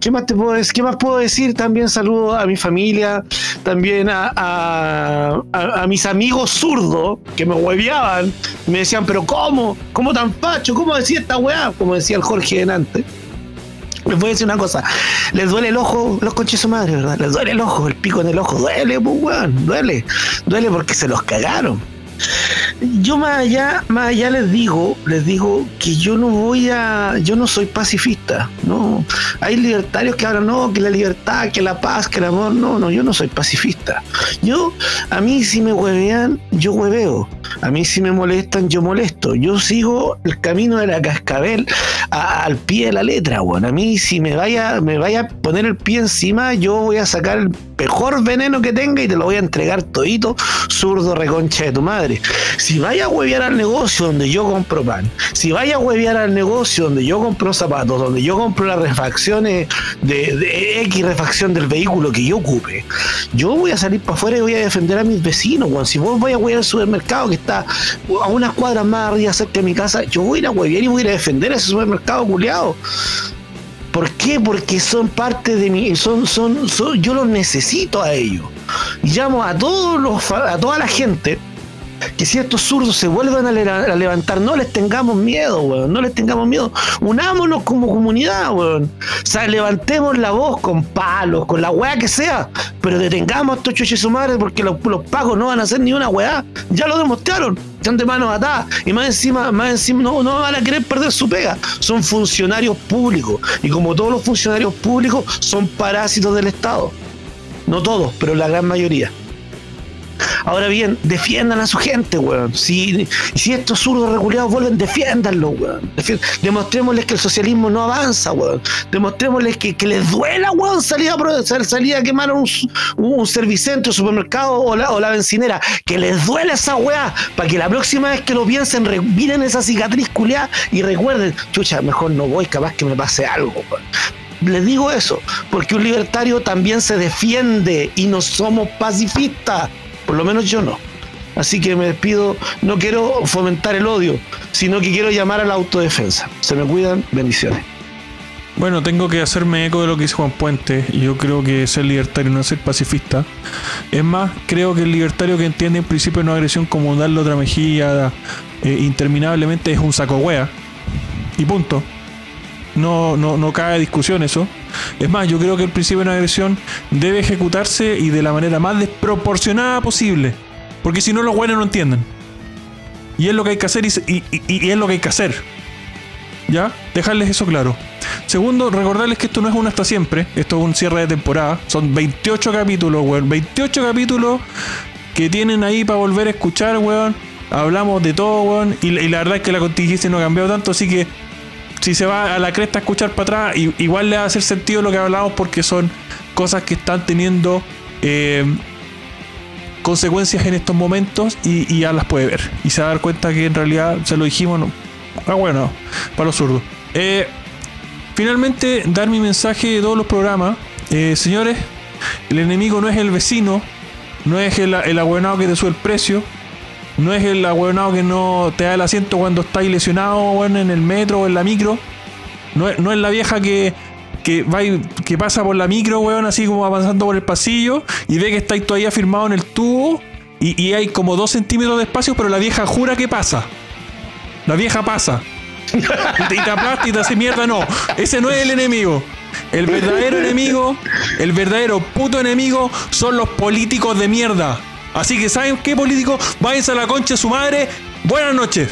[SPEAKER 1] ¿Qué más te puedo decir? ¿Qué más puedo decir? También saludo a mi familia, también a, mis amigos zurdos que me hueveaban. Me decían, pero ¿cómo? ¿Cómo tan facho? ¿Cómo decía esta weá? Como decía el Jorge antes. *laughs* Les voy a decir una cosa. Les duele el ojo, los conches su madre, ¿verdad? Les duele el ojo, el pico en el ojo. Duele, pues, weón. Duele. Duele porque se los cagaron. Yo más allá, más allá les digo, les digo que yo no voy a, yo no soy pacifista, no. Hay libertarios que hablan, no, que la libertad, que la paz, que el amor, no, no, yo no soy pacifista. Yo, a mí si me huevean, yo hueveo. A mí si me molestan, yo molesto. Yo sigo el camino de la cascabel al pie de la letra, bueno. A mí si me vaya, me vaya a poner el pie encima, yo voy a sacar el mejor veneno que tenga y te lo voy a entregar todito, zurdo reconcha de tu madre. Si vaya a huevear al negocio donde yo compro pan, si vaya a huevear al negocio donde yo compro zapatos, donde yo compro las refacciones de, X refacción del vehículo que yo ocupe, yo voy a salir para afuera y voy a defender a mis vecinos, weón. Si vos vais a huevear al supermercado que está a unas cuadras más arriba cerca de mi casa, yo voy a ir a huevear y voy a ir a defender ese supermercado culiado. ¿Por qué? Porque son parte de mi, son, son, yo los necesito a ellos. Llamo a todos los, a toda la gente que si estos zurdos se vuelven a, levantar, no les tengamos miedo, weón. No les tengamos miedo. Unámonos como comunidad, weón. O sea, levantemos la voz con palos, con la weá que sea. Pero detengamos a estos chuches su madre porque los, pagos no van a hacer ni una weá. Ya lo demostraron. Están de manos atadas. Y más encima, más encima, no van a querer perder su pega. Son funcionarios públicos. Y como todos los funcionarios públicos, son parásitos del Estado. No todos, pero la gran mayoría. Ahora bien, defiendan a su gente, weón. Si, si estos zurdos reculeados vuelven, defiéndanlo, weón. Demostrémosles que el socialismo no avanza, weón. Demostrémosles que, les duela, weón, salir a, salir a quemar un, un servicentro, un supermercado o la, o la bencinera. Que les duele esa weá, para que la próxima vez que lo piensen, miren esa cicatriz culiada y recuerden, chucha, mejor no voy, capaz que me pase algo, weón les digo eso, porque un libertario también se defiende y no somos pacifistas. Por lo menos yo no. Así que me despido. No quiero fomentar el odio, sino que quiero llamar a la autodefensa. Se me cuidan. Bendiciones.
[SPEAKER 2] Bueno, tengo que hacerme eco de lo que dice Juan Puente. Yo creo que ser libertario no es ser pacifista. Es más, creo que el libertario que entiende en principio no agresión como darle otra mejilla eh, interminablemente es un saco wea. Y punto. No, no, no cae discusión eso. Es más, yo creo que el principio de una agresión debe ejecutarse y de la manera más desproporcionada posible. Porque si no, los buenos no entienden. Y es lo que hay que hacer y, es lo que hay que hacer. ¿Ya? Dejarles eso claro. Segundo, recordarles que esto no es un hasta siempre. Esto es un cierre de temporada. Son 28 capítulos, weón. 28 capítulos que tienen ahí para volver a escuchar, weón. Hablamos de todo, weón. Y, la verdad es que la contingencia no ha cambiado tanto, así que si se va a la cresta a escuchar para atrás, igual le va a hacer sentido lo que hablamos porque son cosas que están teniendo eh, consecuencias en estos momentos y, ya las puede ver. Y se va a dar cuenta que en realidad, se lo dijimos, no. Ah, bueno, para los zurdos. Eh, finalmente, dar mi mensaje de todos los programas. Eh, señores, el enemigo no es el vecino, no es el, el que te sube el precio, no es el ahueonado que no te da el asiento cuando estáis lesionado bueno, en el metro o en la micro. No es, no es la vieja que, que, va que pasa por la micro, weón, así como avanzando por el pasillo y ve que estáis todavía firmado en el tubo y, hay como dos centímetros de espacio, pero la vieja jura que pasa. La vieja pasa. Y te aplasta y te hace mierda. No, ese no es el enemigo. El verdadero enemigo, el verdadero puto enemigo son los políticos de mierda. Así que, ¿saben qué, político? Váyanse a la concha de su madre. Buenas noches.